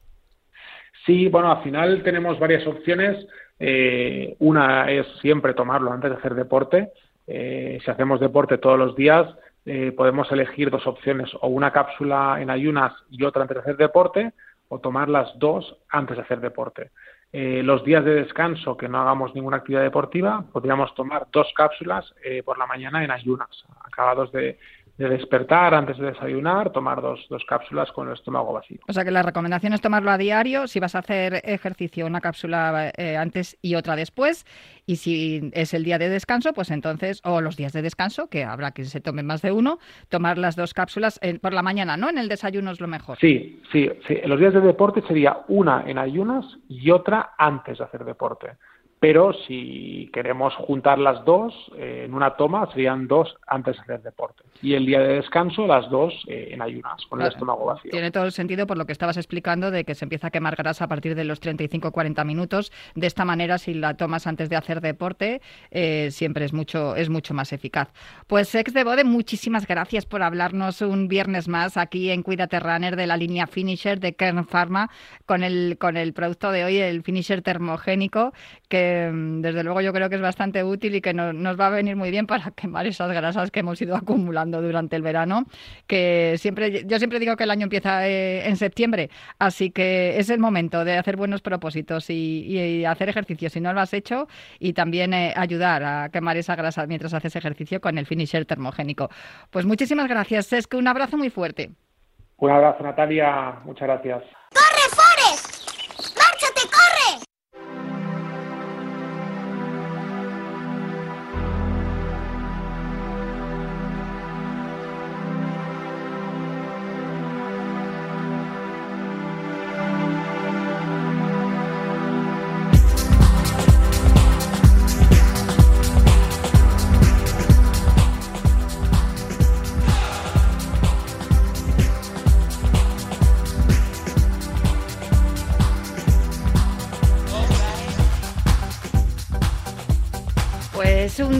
Sí, bueno, al final tenemos varias opciones. Eh, una es siempre tomarlo antes de hacer deporte. Eh, si hacemos deporte todos los días, eh, podemos elegir dos opciones, o una cápsula en ayunas y otra antes de hacer deporte, o tomar las dos antes de hacer deporte. los días de descanso que no hagamos ninguna actividad deportiva, podríamos tomar dos cápsulas por la mañana en ayunas, acabados de, de despertar antes de desayunar, tomar dos, dos cápsulas con el estómago vacío. O sea que la recomendación es tomarlo a diario, si vas a hacer ejercicio, una cápsula eh, antes y otra después, y si es el día de descanso, pues entonces, o los días de descanso, que habrá que se tomen más de uno, tomar las dos cápsulas por la mañana, ¿no? En el desayuno es lo mejor. Sí, sí, sí. En los días de deporte sería una en ayunas y otra antes de hacer deporte pero si queremos juntar las dos eh, en una toma, serían dos antes de hacer deporte. Y el día de descanso, las dos eh, en ayunas, con el estómago vacío. Tiene todo el sentido por lo que estabas explicando de que se empieza a quemar grasa a partir de los 35-40 minutos. De esta manera, si la tomas antes de hacer deporte, eh, siempre es mucho, es mucho más eficaz. Pues ex de Bode, muchísimas gracias por hablarnos un viernes más aquí en Cuídate Runner de la línea Finisher de Kern Pharma con el, con el producto de hoy, el Finisher termogénico, que Mm, desde luego yo creo que es bastante útil y que nos va a venir muy bien para quemar esas grasas que hemos ido acumulando durante el verano, que siempre yo siempre digo que el año empieza eh, en septiembre, así que es el momento de hacer buenos propósitos y, hacer ejercicio si no lo has hecho y también eh, ayudar a quemar esa grasa mientras haces ejercicio con el finisher termogénico. Pues muchísimas gracias, es un abrazo muy fuerte. Un abrazo, Natalia. Muchas gracias.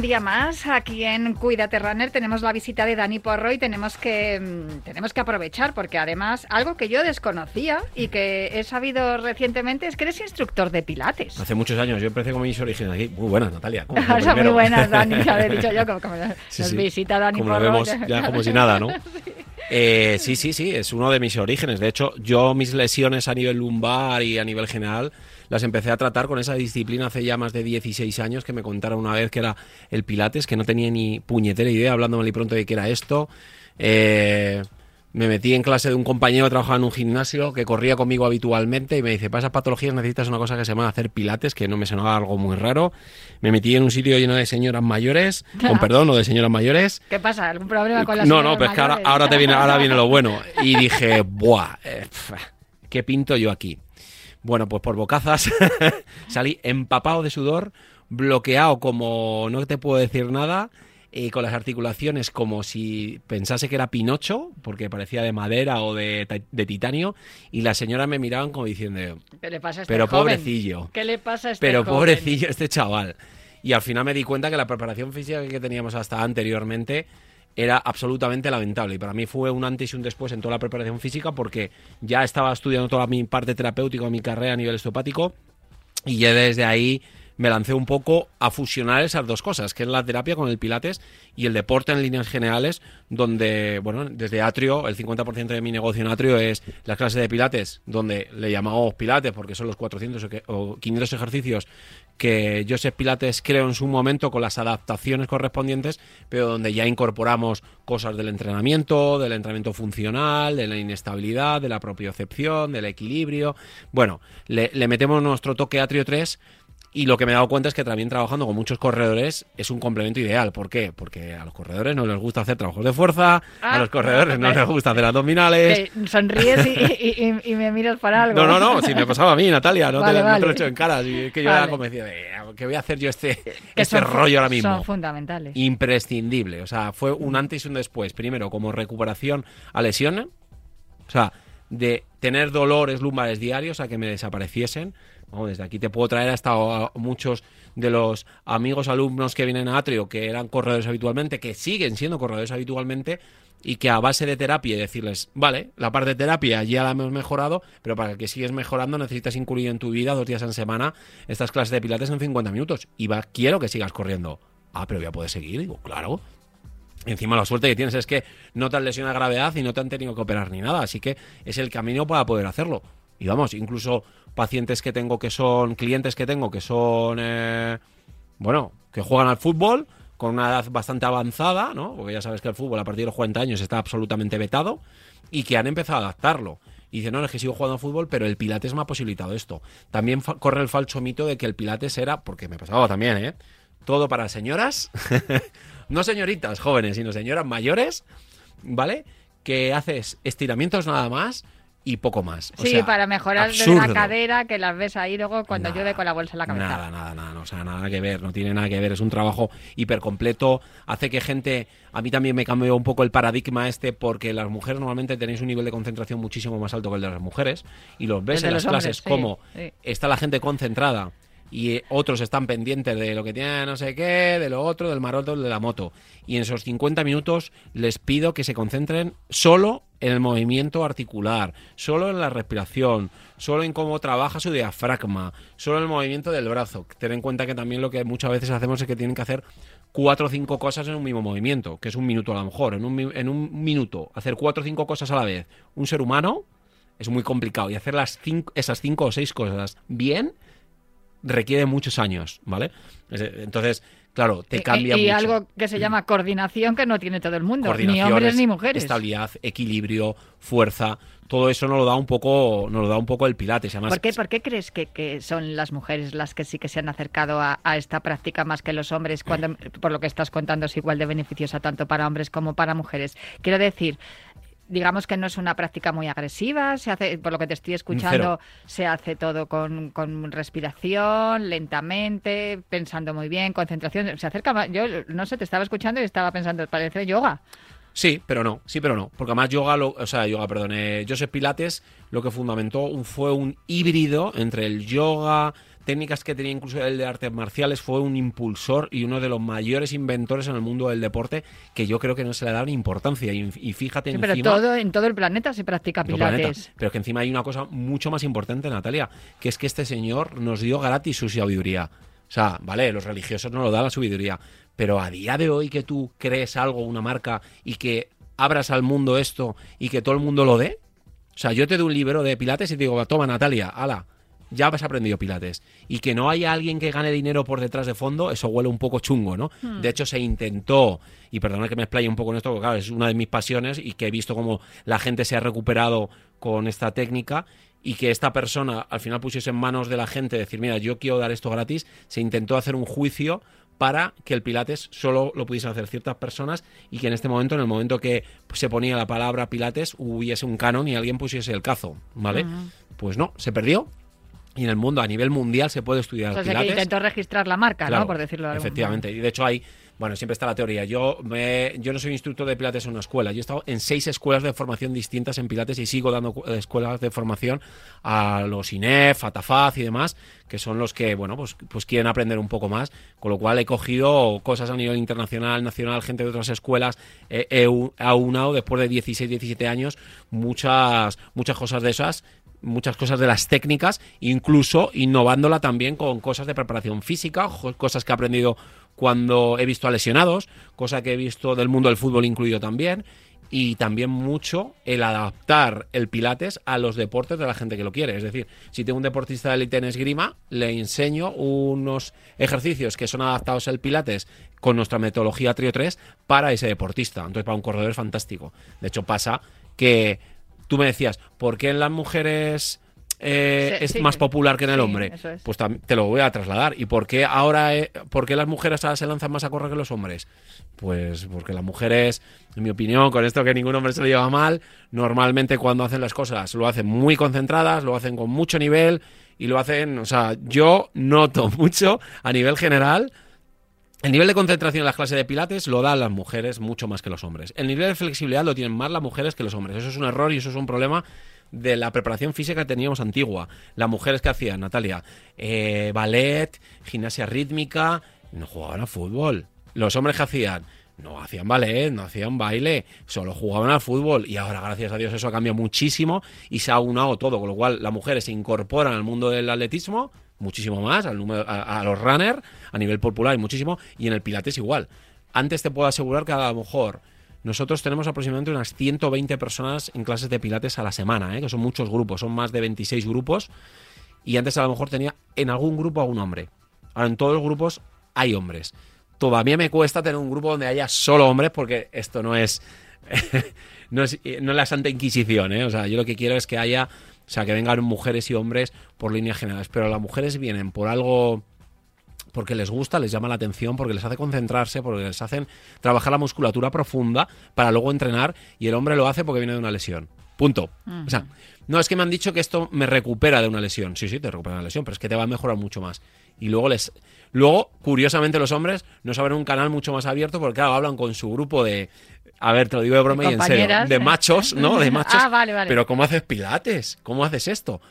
Día más aquí en Cuídate Runner. Tenemos la visita de Dani Porro y tenemos que, mm, tenemos que aprovechar porque además algo que yo desconocía y que he sabido recientemente es que eres instructor de pilates. Hace muchos años. Yo empecé con mis orígenes aquí. Muy buenas, Natalia. Como muy buenas, Dani. Ya he dicho yo como, nos visita Dani como Porro. Vemos ya como si nada, ¿no? Eh, sí, sí, sí, es uno de mis orígenes. De hecho, yo mis lesiones a nivel lumbar y a nivel general las empecé a tratar con esa disciplina hace ya más de 16 años que me contaron una vez que era el Pilates, que no tenía ni puñetera idea, hablando mal y pronto de que era esto. Eh, me metí en clase de un compañero que trabajaba en un gimnasio que corría conmigo habitualmente y me dice, para esas patologías necesitas una cosa que se llama hacer pilates, que no me sonaba algo muy raro. Me metí en un sitio lleno de señoras mayores, con perdón, o de señoras mayores. ¿Qué pasa? ¿Algún problema con las No, no, pues que ahora, ahora, te viene, ahora viene lo bueno. Y dije, buah, eh, ¿qué pinto yo aquí? Bueno, pues por bocazas salí empapado de sudor, bloqueado como no te puedo decir nada, y con las articulaciones como si pensase que era Pinocho, porque parecía de madera o de, titanio, y las señoras me miraban como diciendo, ¿qué le pasa a este pero pobrecillo, ¿qué le pasa a este pero pobrecillo este chaval. Y al final me di cuenta que la preparación física que teníamos hasta anteriormente era absolutamente lamentable. Y para mí fue un antes y un después en toda la preparación física porque ya estaba estudiando toda mi parte terapéutica, mi carrera a nivel osteopático y ya desde ahí me lancé un poco a fusionar esas dos cosas, que es la terapia con el pilates y el deporte en líneas generales, donde, bueno, desde Atrio, el 50% de mi negocio en Atrio es las clases de pilates, donde le llamamos pilates porque son los 400 o 500 ejercicios que Joseph Pilates creó en su momento con las adaptaciones correspondientes, pero donde ya incorporamos cosas del entrenamiento, del entrenamiento funcional, de la inestabilidad, de la propiocepción, del equilibrio. Bueno, le, le metemos nuestro toque Atrio 3 y lo que me he dado cuenta es que también trabajando con muchos corredores es un complemento ideal. ¿Por qué? Porque a los corredores no les gusta hacer trabajos de fuerza, a ah, los corredores no les gusta hacer abdominales. sonríes y, me miras para algo. No, no, no, si me pasaba a mí, Natalia, no, te, lo he hecho en cara. que yo era convencido de que voy a hacer yo este, este rollo ahora mismo. Son fundamentales. Imprescindible. O sea, fue un antes y un después. Primero, como recuperación a lesiones. O sea, de tener dolores lumbares diarios a que me desapareciesen desde aquí te puedo traer hasta muchos de los amigos alumnos que vienen a Atrio, que eran corredores habitualmente, que siguen siendo corredores habitualmente, y que a base de terapia y decirles, vale, la parte de terapia ya la hemos mejorado, pero para que sigues mejorando necesitas incluir en tu vida dos días en semana estas clases de pilates en 50 minutos. Y va, quiero que sigas corriendo. Ah, pero ya puedes seguir. Digo, claro. Encima la suerte que tienes es que no te han lesionado gravedad y no te han tenido que operar ni nada, así que es el camino para poder hacerlo. Y vamos, incluso pacientes que tengo que son, clientes que tengo que son, eh, bueno, que juegan al fútbol con una edad bastante avanzada, ¿no? Porque ya sabes que el fútbol a partir de los 40 años está absolutamente vetado y que han empezado a adaptarlo. Y dicen, no, es que sigo jugando al fútbol, pero el Pilates me ha posibilitado esto. También corre el falso mito de que el Pilates era, porque me pasaba también, ¿eh? Todo para señoras, no señoritas jóvenes, sino señoras mayores, ¿vale? Que haces estiramientos nada más y poco más. O sí, sea, para mejorar de absurdo. la cadera, que las ves ahí luego cuando Nada, llueve con la bolsa en la cabeza. Nada, nada, nada, no, o sea, nada que ver, no tiene nada que ver, es un trabajo hiper completo, hace que gente, a mí también me cambió un poco el paradigma este porque las mujeres normalmente tenéis un nivel de concentración muchísimo más alto que el de las mujeres y los ves en las clases sí, como sí. está la gente concentrada y eh, otros están pendientes de lo que tiene no sé qué, de lo otro, del maroto, de la moto. Y en esos 50 minutos les pido que se concentren solo en el movimiento articular, solo en la respiración, solo en cómo trabaja su diafragma, solo en el movimiento del brazo. Ten en cuenta que también lo que muchas veces hacemos es que tienen que hacer cuatro o cinco cosas en un mismo movimiento, que es un minuto a lo mejor. En un, en un minuto, hacer cuatro o cinco cosas a la vez. Un ser humano es muy complicado y hacer las cinco, esas cinco o seis cosas bien requiere muchos años, ¿vale? Es- Entonces, claro, te cambia y, y mucho. algo que se llama coordinación que no tiene todo el mundo, ni hombres ni es- mujeres. Estabilidad, equilibrio, fuerza, todo eso nos lo da un poco, nos lo da un poco el pilates. Además, ¿Por qué, por qué crees que, que son las mujeres las que sí que se han acercado a, a esta práctica más que los hombres? Cuando, por lo que estás contando, es igual de beneficiosa tanto para hombres como para mujeres. Quiero decir, digamos que no es una práctica muy agresiva, se hace, por lo que te estoy escuchando, Cero. se hace todo con, con respiración, lentamente, pensando muy bien, concentración. Se acerca más. Yo no sé, te estaba escuchando y estaba pensando, parece yoga. Sí, pero no, sí, pero no. Porque además yoga, lo- o sea, yoga, perdón, eh, Joseph Pilates lo que fundamentó un- fue un híbrido entre el yoga, técnicas que tenía incluso el de artes marciales, fue un impulsor y uno de los mayores inventores en el mundo del deporte que yo creo que no se le da ni importancia. Y, y fíjate Sí, pero encima... todo, en todo el planeta se practica planeta. pilates. Pero que encima hay una cosa mucho más importante, Natalia, que es que este señor nos dio gratis su sabiduría. O sea, vale, los religiosos nos lo dan la sabiduría, pero a día de hoy que tú crees algo, una marca, y que abras al mundo esto y que todo el mundo lo dé. O sea, yo te doy un libro de pilates y te digo, toma Natalia, ala, ya has aprendido pilates. Y que no haya alguien que gane dinero por detrás de fondo, eso huele un poco chungo, ¿no? De hecho, se intentó, y perdona que me explaye un poco en esto, porque claro, es una de mis pasiones y que he visto cómo la gente se ha recuperado con esta técnica y que esta persona al final pusiese en manos de la gente decir, mira, yo quiero dar esto gratis, se intentó hacer un juicio para que el Pilates solo lo pudiesen hacer ciertas personas y que en este momento, en el momento que se ponía la palabra Pilates, hubiese un canon y alguien pusiese el cazo, ¿vale? Pues no, se perdió. Y en el mundo, a nivel mundial, se puede estudiar O sea, que Pilates. intentó registrar la marca, Claro, ¿no? Por decirlo de algún Efectivamente. Y de hecho hay, bueno, siempre está la teoría. Yo, me, yo no soy instructor de Pilates en una escuela. Yo he estado en seis escuelas de formación distintas en Pilates y sigo dando cu- escuelas de formación a los INEF, a Tafaz y demás, que son los que, bueno, pues, pues quieren aprender un poco más. Con lo cual he cogido cosas a nivel internacional, nacional, gente de otras escuelas. He, aunado después de 16, 17 años muchas, muchas cosas de esas muchas cosas de las técnicas, incluso innovándola también con cosas de preparación física, cosas que he aprendido cuando he visto a lesionados, cosa que he visto del mundo del fútbol incluido también, y también mucho el adaptar el pilates a los deportes de la gente que lo quiere. Es decir, si tengo un deportista de élite en esgrima, le enseño unos ejercicios que son adaptados al pilates con nuestra metodología Trio 3 para ese deportista. Entonces, para un corredor es fantástico. De hecho, pasa que tú me decías, ¿por qué en las mujeres eh, Sí, es sí, más popular que en el sí, hombre? es. Pues te lo voy a trasladar. ¿Y por qué ahora, eh, por qué las mujeres ahora se lanzan más a correr que los hombres? Pues porque las mujeres, en mi opinión, con esto que ningún hombre se lo lleva mal, normalmente cuando hacen las cosas lo hacen muy concentradas, lo hacen con mucho nivel y lo hacen, o sea, yo noto mucho a nivel general el nivel de concentración en las clases de pilates lo dan las mujeres mucho más que los hombres. El nivel de flexibilidad lo tienen más las mujeres que los hombres. Eso es un error y eso es un problema de la preparación física que teníamos antigua. Las mujeres que hacían, Natalia, Eh, ballet, gimnasia rítmica, no jugaban a fútbol. Los hombres que hacían, no hacían ballet, no hacían baile, solo jugaban al fútbol. Y ahora, gracias a Dios, eso ha cambiado muchísimo y se ha unado todo. Con lo cual, las mujeres se incorporan al mundo del atletismo muchísimo más, al número, a, los runners, a nivel popular y muchísimo, y en el pilates igual. Antes te puedo asegurar que a lo mejor nosotros tenemos aproximadamente unas 120 personas en clases de pilates a la semana, ¿eh? que son muchos grupos, son más de 26 grupos, y antes a lo mejor tenía en algún grupo a un hombre. Ahora en todos los grupos hay hombres. Todavía me cuesta tener un grupo donde haya solo hombres porque esto no es no es, no es la Santa Inquisición, ¿eh? O sea, yo lo que quiero es que haya, o sea, que vengan mujeres y hombres por líneas generales, pero las mujeres vienen por algo porque les gusta, les llama la atención, porque les hace concentrarse, porque les hacen trabajar la musculatura profunda para luego entrenar y el hombre lo hace porque viene de una lesión. Punto. O sea, no es que me han dicho que esto me recupera de una lesión. Sí, sí, te recupera de una lesión, pero es que te va a mejorar mucho más. Y luego les. Luego, curiosamente, los hombres no saben un canal mucho más abierto porque, claro, hablan con su grupo de. A ver, te lo digo de broma y en serio. De ¿eh? machos, ¿no? De machos. Ah, vale, vale. Pero ¿cómo haces pilates? ¿Cómo haces esto?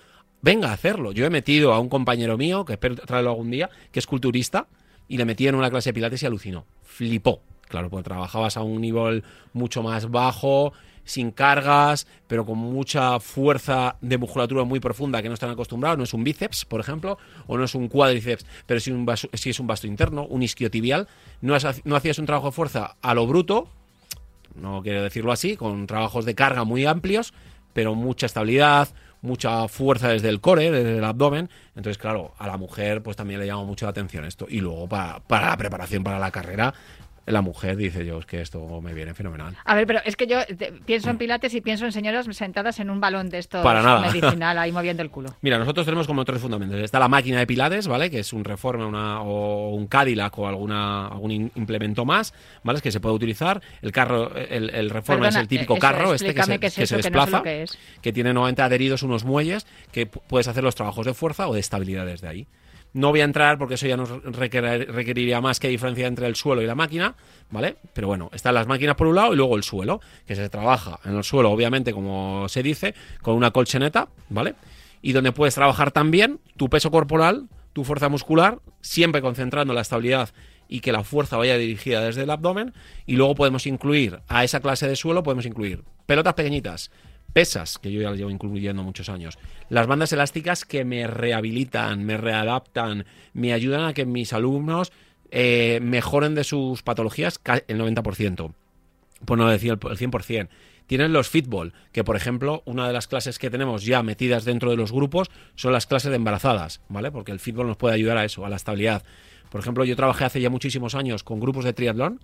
Venga a hacerlo. Yo he metido a un compañero mío, que espero traerlo algún día, que es culturista, y le metí en una clase de pilates y alucinó. Flipó. Claro, porque trabajabas a un nivel mucho más bajo, sin cargas, pero con mucha fuerza de musculatura muy profunda que no están acostumbrados. No es un bíceps, por ejemplo, o no es un cuádriceps, pero sí, un sí es un vasto interno, un isquiotibial. No, no hacías un trabajo de fuerza a lo bruto, no quiero decirlo así, con trabajos de carga muy amplios, pero mucha estabilidad, mucha fuerza desde el core, desde el abdomen. Entonces, claro, a la mujer pues también le llama mucho la atención esto. Y luego para, para la preparación para la carrera, la mujer dice yo, es que esto me viene fenomenal. A ver, pero es que yo te- pienso en pilates y pienso en señoras sentadas en un balón de estos Para nada. medicinal ahí moviendo el culo. Mira, nosotros tenemos como tres fundamentos. Está la máquina de pilates, ¿vale? Que es un Reforma una, o un Cadillac o alguna, algún implemento más, ¿vale? Que se puede utilizar. El carro, el, el Reforma Perdona, es el típico eh, eso, carro este que se, qué es que se eso, que no sé desplaza, que es. que tiene nuevamente adheridos unos muelles que pu- puedes hacer los trabajos de fuerza o de estabilidad desde ahí. No voy a entrar porque eso ya nos requerir- requeriría más que diferencia entre el suelo y la máquina, ¿vale? Pero bueno, están las máquinas por un lado y luego el suelo, que se trabaja en el suelo, obviamente, como se dice, con una colchoneta, ¿vale? Y donde puedes trabajar también tu peso corporal, tu fuerza muscular, siempre concentrando la estabilidad y que la fuerza vaya dirigida desde el abdomen. Y luego podemos incluir a esa clase de suelo, podemos incluir pelotas pequeñitas, pesas, que yo ya las llevo incluyendo muchos años, las bandas elásticas que me rehabilitan, me readaptan, me ayudan a que mis alumnos eh, mejoren de sus patologías el 90%, por no decir el 100%. Tienen los fitball, que por ejemplo, una de las clases que tenemos ya metidas dentro de los grupos son las clases de embarazadas, ¿vale? Porque el fitball nos puede ayudar a eso, a la estabilidad. Por ejemplo, yo trabajé hace ya muchísimos años con grupos de triatlón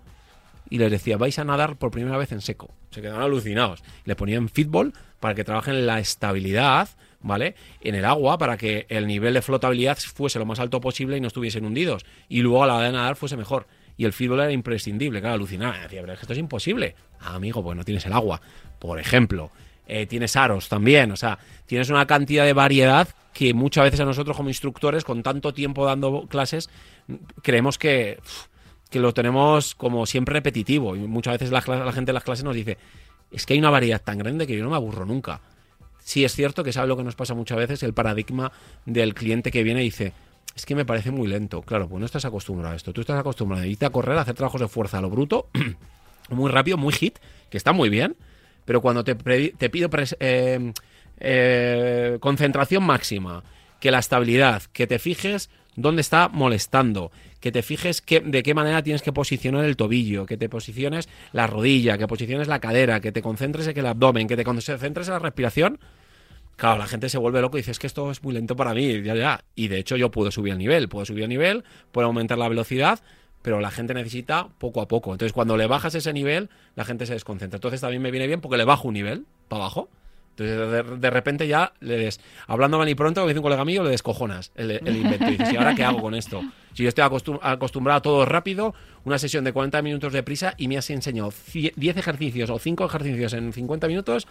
y les decía, vais a nadar por primera vez en seco. Se quedaban alucinados. Le ponían fitball para que trabajen la estabilidad, ¿vale? En el agua, para que el nivel de flotabilidad fuese lo más alto posible y no estuviesen hundidos. Y luego a la hora de nadar fuese mejor. Y el fitball era imprescindible, claro, alucinaba. Decía, pero es que esto es imposible. Ah, amigo, pues no tienes el agua. Por ejemplo, eh, tienes aros también. O sea, tienes una cantidad de variedad que muchas veces a nosotros como instructores, con tanto tiempo dando clases, creemos que que lo tenemos como siempre repetitivo. Y muchas veces la, gente en las clases nos dice, es que hay una variedad tan grande que yo no me aburro nunca. Sí es cierto que sabe lo que nos pasa muchas veces, el paradigma del cliente que viene y dice, es que me parece muy lento. Claro, pues no estás acostumbrado a esto. Tú estás acostumbrado a irte a correr, a hacer trabajos de fuerza a lo bruto, muy rápido, muy hit, que está muy bien, pero cuando te, pido eh, eh, concentración máxima, que la estabilidad, que te fijes dónde está molestando, que te fijes qué- de qué manera tienes que posicionar el tobillo, que te posiciones la rodilla, que posiciones la cadera, que te concentres en el abdomen, que te concentres en la respiración. Claro, la gente se vuelve loco y dice, es que esto es muy lento para mí, ya, ya. Y de hecho yo puedo subir el nivel, puedo subir el nivel, puedo aumentar la velocidad, pero la gente necesita poco a poco. Entonces cuando le bajas ese nivel, la gente se desconcentra. Entonces también me viene bien porque le bajo un nivel para abajo. Entonces de, de repente ya le des, hablando mal y pronto, como dice un colega mío, le descojonas el, el invento. Y dices, ¿y ahora qué hago con esto? Si yo estoy acostum- acostumbrado a todo rápido, una sesión de 40 minutos de prisa y me has enseñado cie- 10 ejercicios o 5 ejercicios en 50 minutos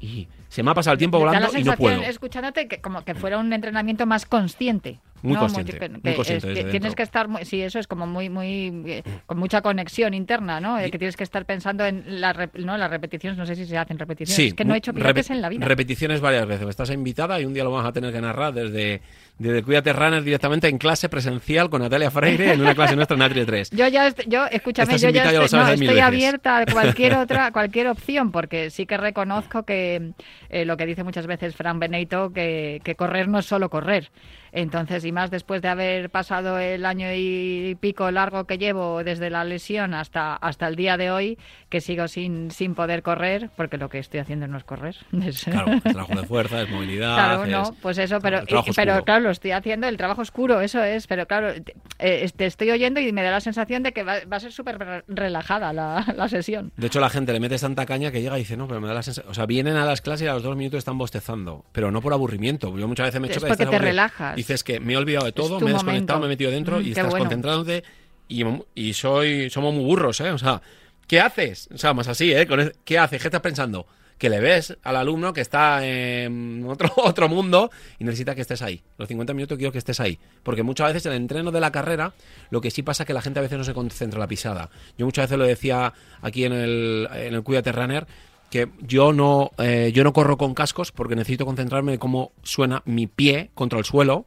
y se me ha pasado el tiempo volando y no puedo. escuchándote, que como que fuera un entrenamiento más consciente. Muy ¿no? consciente, muy es- tienes dentro. que estar, muy, sí, eso es como muy, muy, eh, con mucha conexión interna, ¿no? Eh, que tienes que estar pensando en la ¿no? las repeticiones, no sé si se hacen repeticiones. Sí, es que no he hecho pilates en la vida. Repeticiones varias veces. Estás invitada y un día lo vamos a tener que narrar desde, desde Cuídate Runner directamente en clase presencial con Natalia Freire en una clase nuestra en Atrio 3. Yo ya, yo, escúchame, Estás yo ya estoy, no, abierta a cualquier otra, cualquier opción, porque sí que reconozco que eh, lo que dice muchas veces Fran Benito, que, que correr no es solo correr. Entonces, y más después de haber pasado el año y pico largo que llevo desde la lesión hasta, hasta el día de hoy, que sigo sin, sin poder correr, porque lo que estoy haciendo no es correr. Es- Claro, es trabajo de fuerza, es movilidad. Claro, es- no, pues eso, pero, y- pero claro, estoy haciendo, el trabajo oscuro, eso es, pero claro, te, eh, te estoy oyendo y me da la sensación de que va, va a ser súper re- relajada la, la sesión. De hecho, la gente le mete tanta caña que llega y dice, no, pero me da la sensación... O sea, vienen a las clases y a los dos minutos están bostezando, pero no por aburrimiento. Yo muchas veces me he Es hecho que porque te aburrido. relajas. Dices que me he olvidado de todo, me he desconectado, momento. me he metido dentro Mm, y estás bueno. concentrándote y, y soy somos muy burros, ¿eh? O sea, ¿qué haces? O sea, más así, ¿eh? ¿Qué haces? ¿Qué estás pensando? Que le ves al alumno que está en otro, otro mundo y necesita que estés ahí. Los 50 minutos quiero que estés ahí. Porque muchas veces el entreno de la carrera, lo que sí pasa es que la gente a veces no se concentra en la pisada. Yo muchas veces lo decía aquí en el, en el Cuídate Runner, que yo no, eh, yo no corro con cascos porque necesito concentrarme en cómo suena mi pie contra el suelo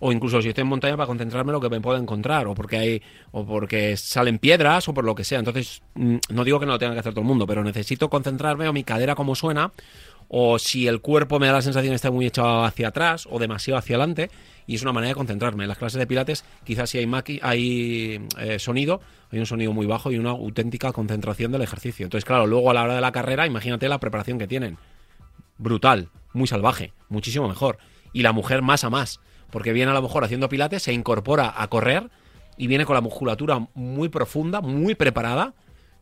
o incluso si estoy en montaña para concentrarme en lo que me pueda encontrar o porque hay o porque salen piedras o por lo que sea. Entonces mm, no digo que no lo tenga que hacer todo el mundo pero necesito concentrarme o mi cadera cómo suena o si el cuerpo me da la sensación de estar muy echado hacia atrás o demasiado hacia adelante y es una manera de concentrarme. En las clases de pilates quizás si hay hay eh, sonido hay un sonido muy bajo y una auténtica concentración del ejercicio. Entonces claro luego a la hora de la carrera imagínate la preparación que tienen. Brutal muy salvaje muchísimo mejor. Y la mujer más a más porque viene a lo mejor haciendo pilates, se incorpora a correr y viene con la musculatura muy profunda, muy preparada.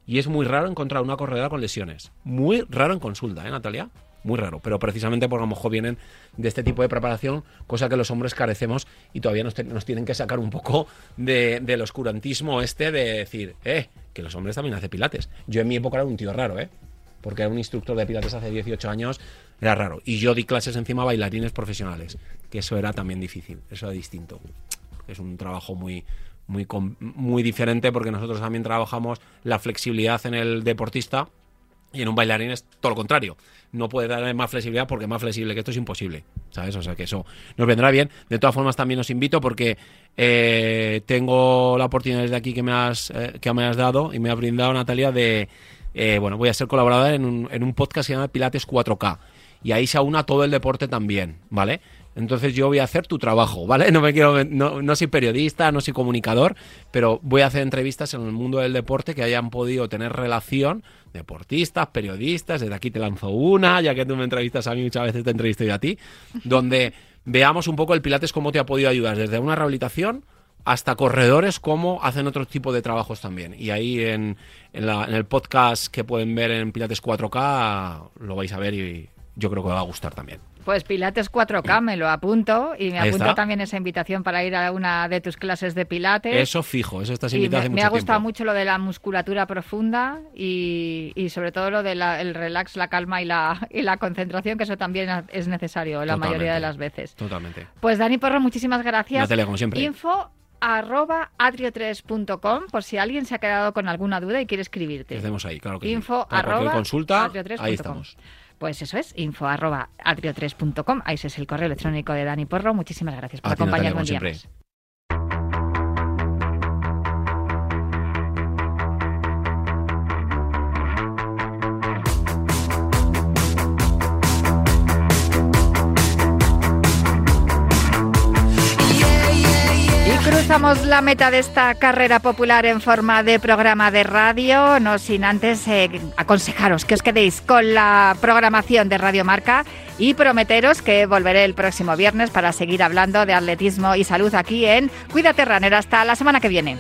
Y es muy raro encontrar una corredora con lesiones. Muy raro en consulta, ¿eh, Natalia? Muy raro. Pero precisamente porque a lo mejor vienen de este tipo de preparación, cosa que los hombres carecemos y todavía nos, tienen que sacar un poco de, del oscurantismo este de decir, eh, que los hombres también hacen pilates. Yo en mi época era un tío raro, ¿eh? Porque era un instructor de pilates hace 18 años, era raro. Y yo di clases encima a bailarines profesionales que eso era también difícil, eso era distinto. Es un trabajo muy, muy, muy diferente porque nosotros también trabajamos la flexibilidad en el deportista y en un bailarín es todo lo contrario. No puede dar más flexibilidad porque más flexible que esto es imposible. ¿Sabes? O sea que eso nos vendrá bien. De todas formas, también os invito porque eh, tengo la oportunidad desde aquí que me has, eh, que me has dado y me ha brindado Natalia de. Eh, bueno, voy a ser colaborador en un, en un podcast que se llama Pilates 4K. Y ahí se aúna todo el deporte también, ¿vale? Entonces yo voy a hacer tu trabajo, ¿vale? No me quiero, no, soy periodista, no soy comunicador, pero voy a hacer entrevistas en el mundo del deporte que hayan podido tener relación, deportistas, periodistas, desde aquí te lanzo una, ya que tú me entrevistas a mí, muchas veces te entrevisto yo a ti, donde veamos un poco el Pilates cómo te ha podido ayudar, desde una rehabilitación hasta corredores cómo hacen otro tipo de trabajos también. Y ahí en, en el podcast que pueden ver en Pilates 4K lo vais a ver y yo creo que va a gustar también. Pues Pilates 4K me lo apunto y me apunto también esa invitación para ir a una de tus clases de Pilates. Eso fijo, eso estás invitado me, me ha gustado mucho lo de la musculatura profunda y, sobre todo lo del el relax, la calma y la, y la concentración, que eso también es necesario la mayoría de las veces. Totalmente. Pues Dani Porro, muchísimas gracias. Tele, como siempre. Info arroba atrio3.com por si alguien se ha quedado con alguna duda y quiere escribirte. Hacemos ahí, claro que Info sí. arroba consulta, ahí estamos. Pues eso es, info arroba atrio3.com. Ahí es el correo electrónico de Dani Porro. Muchísimas gracias por acompañarnos la meta de esta carrera popular en forma de programa de radio, no sin antes eh, aconsejaros que os quedéis con la programación de Radio Marca y prometeros que volveré el próximo viernes para seguir hablando de atletismo y salud aquí en Cuídate Runner. Hasta la semana que viene.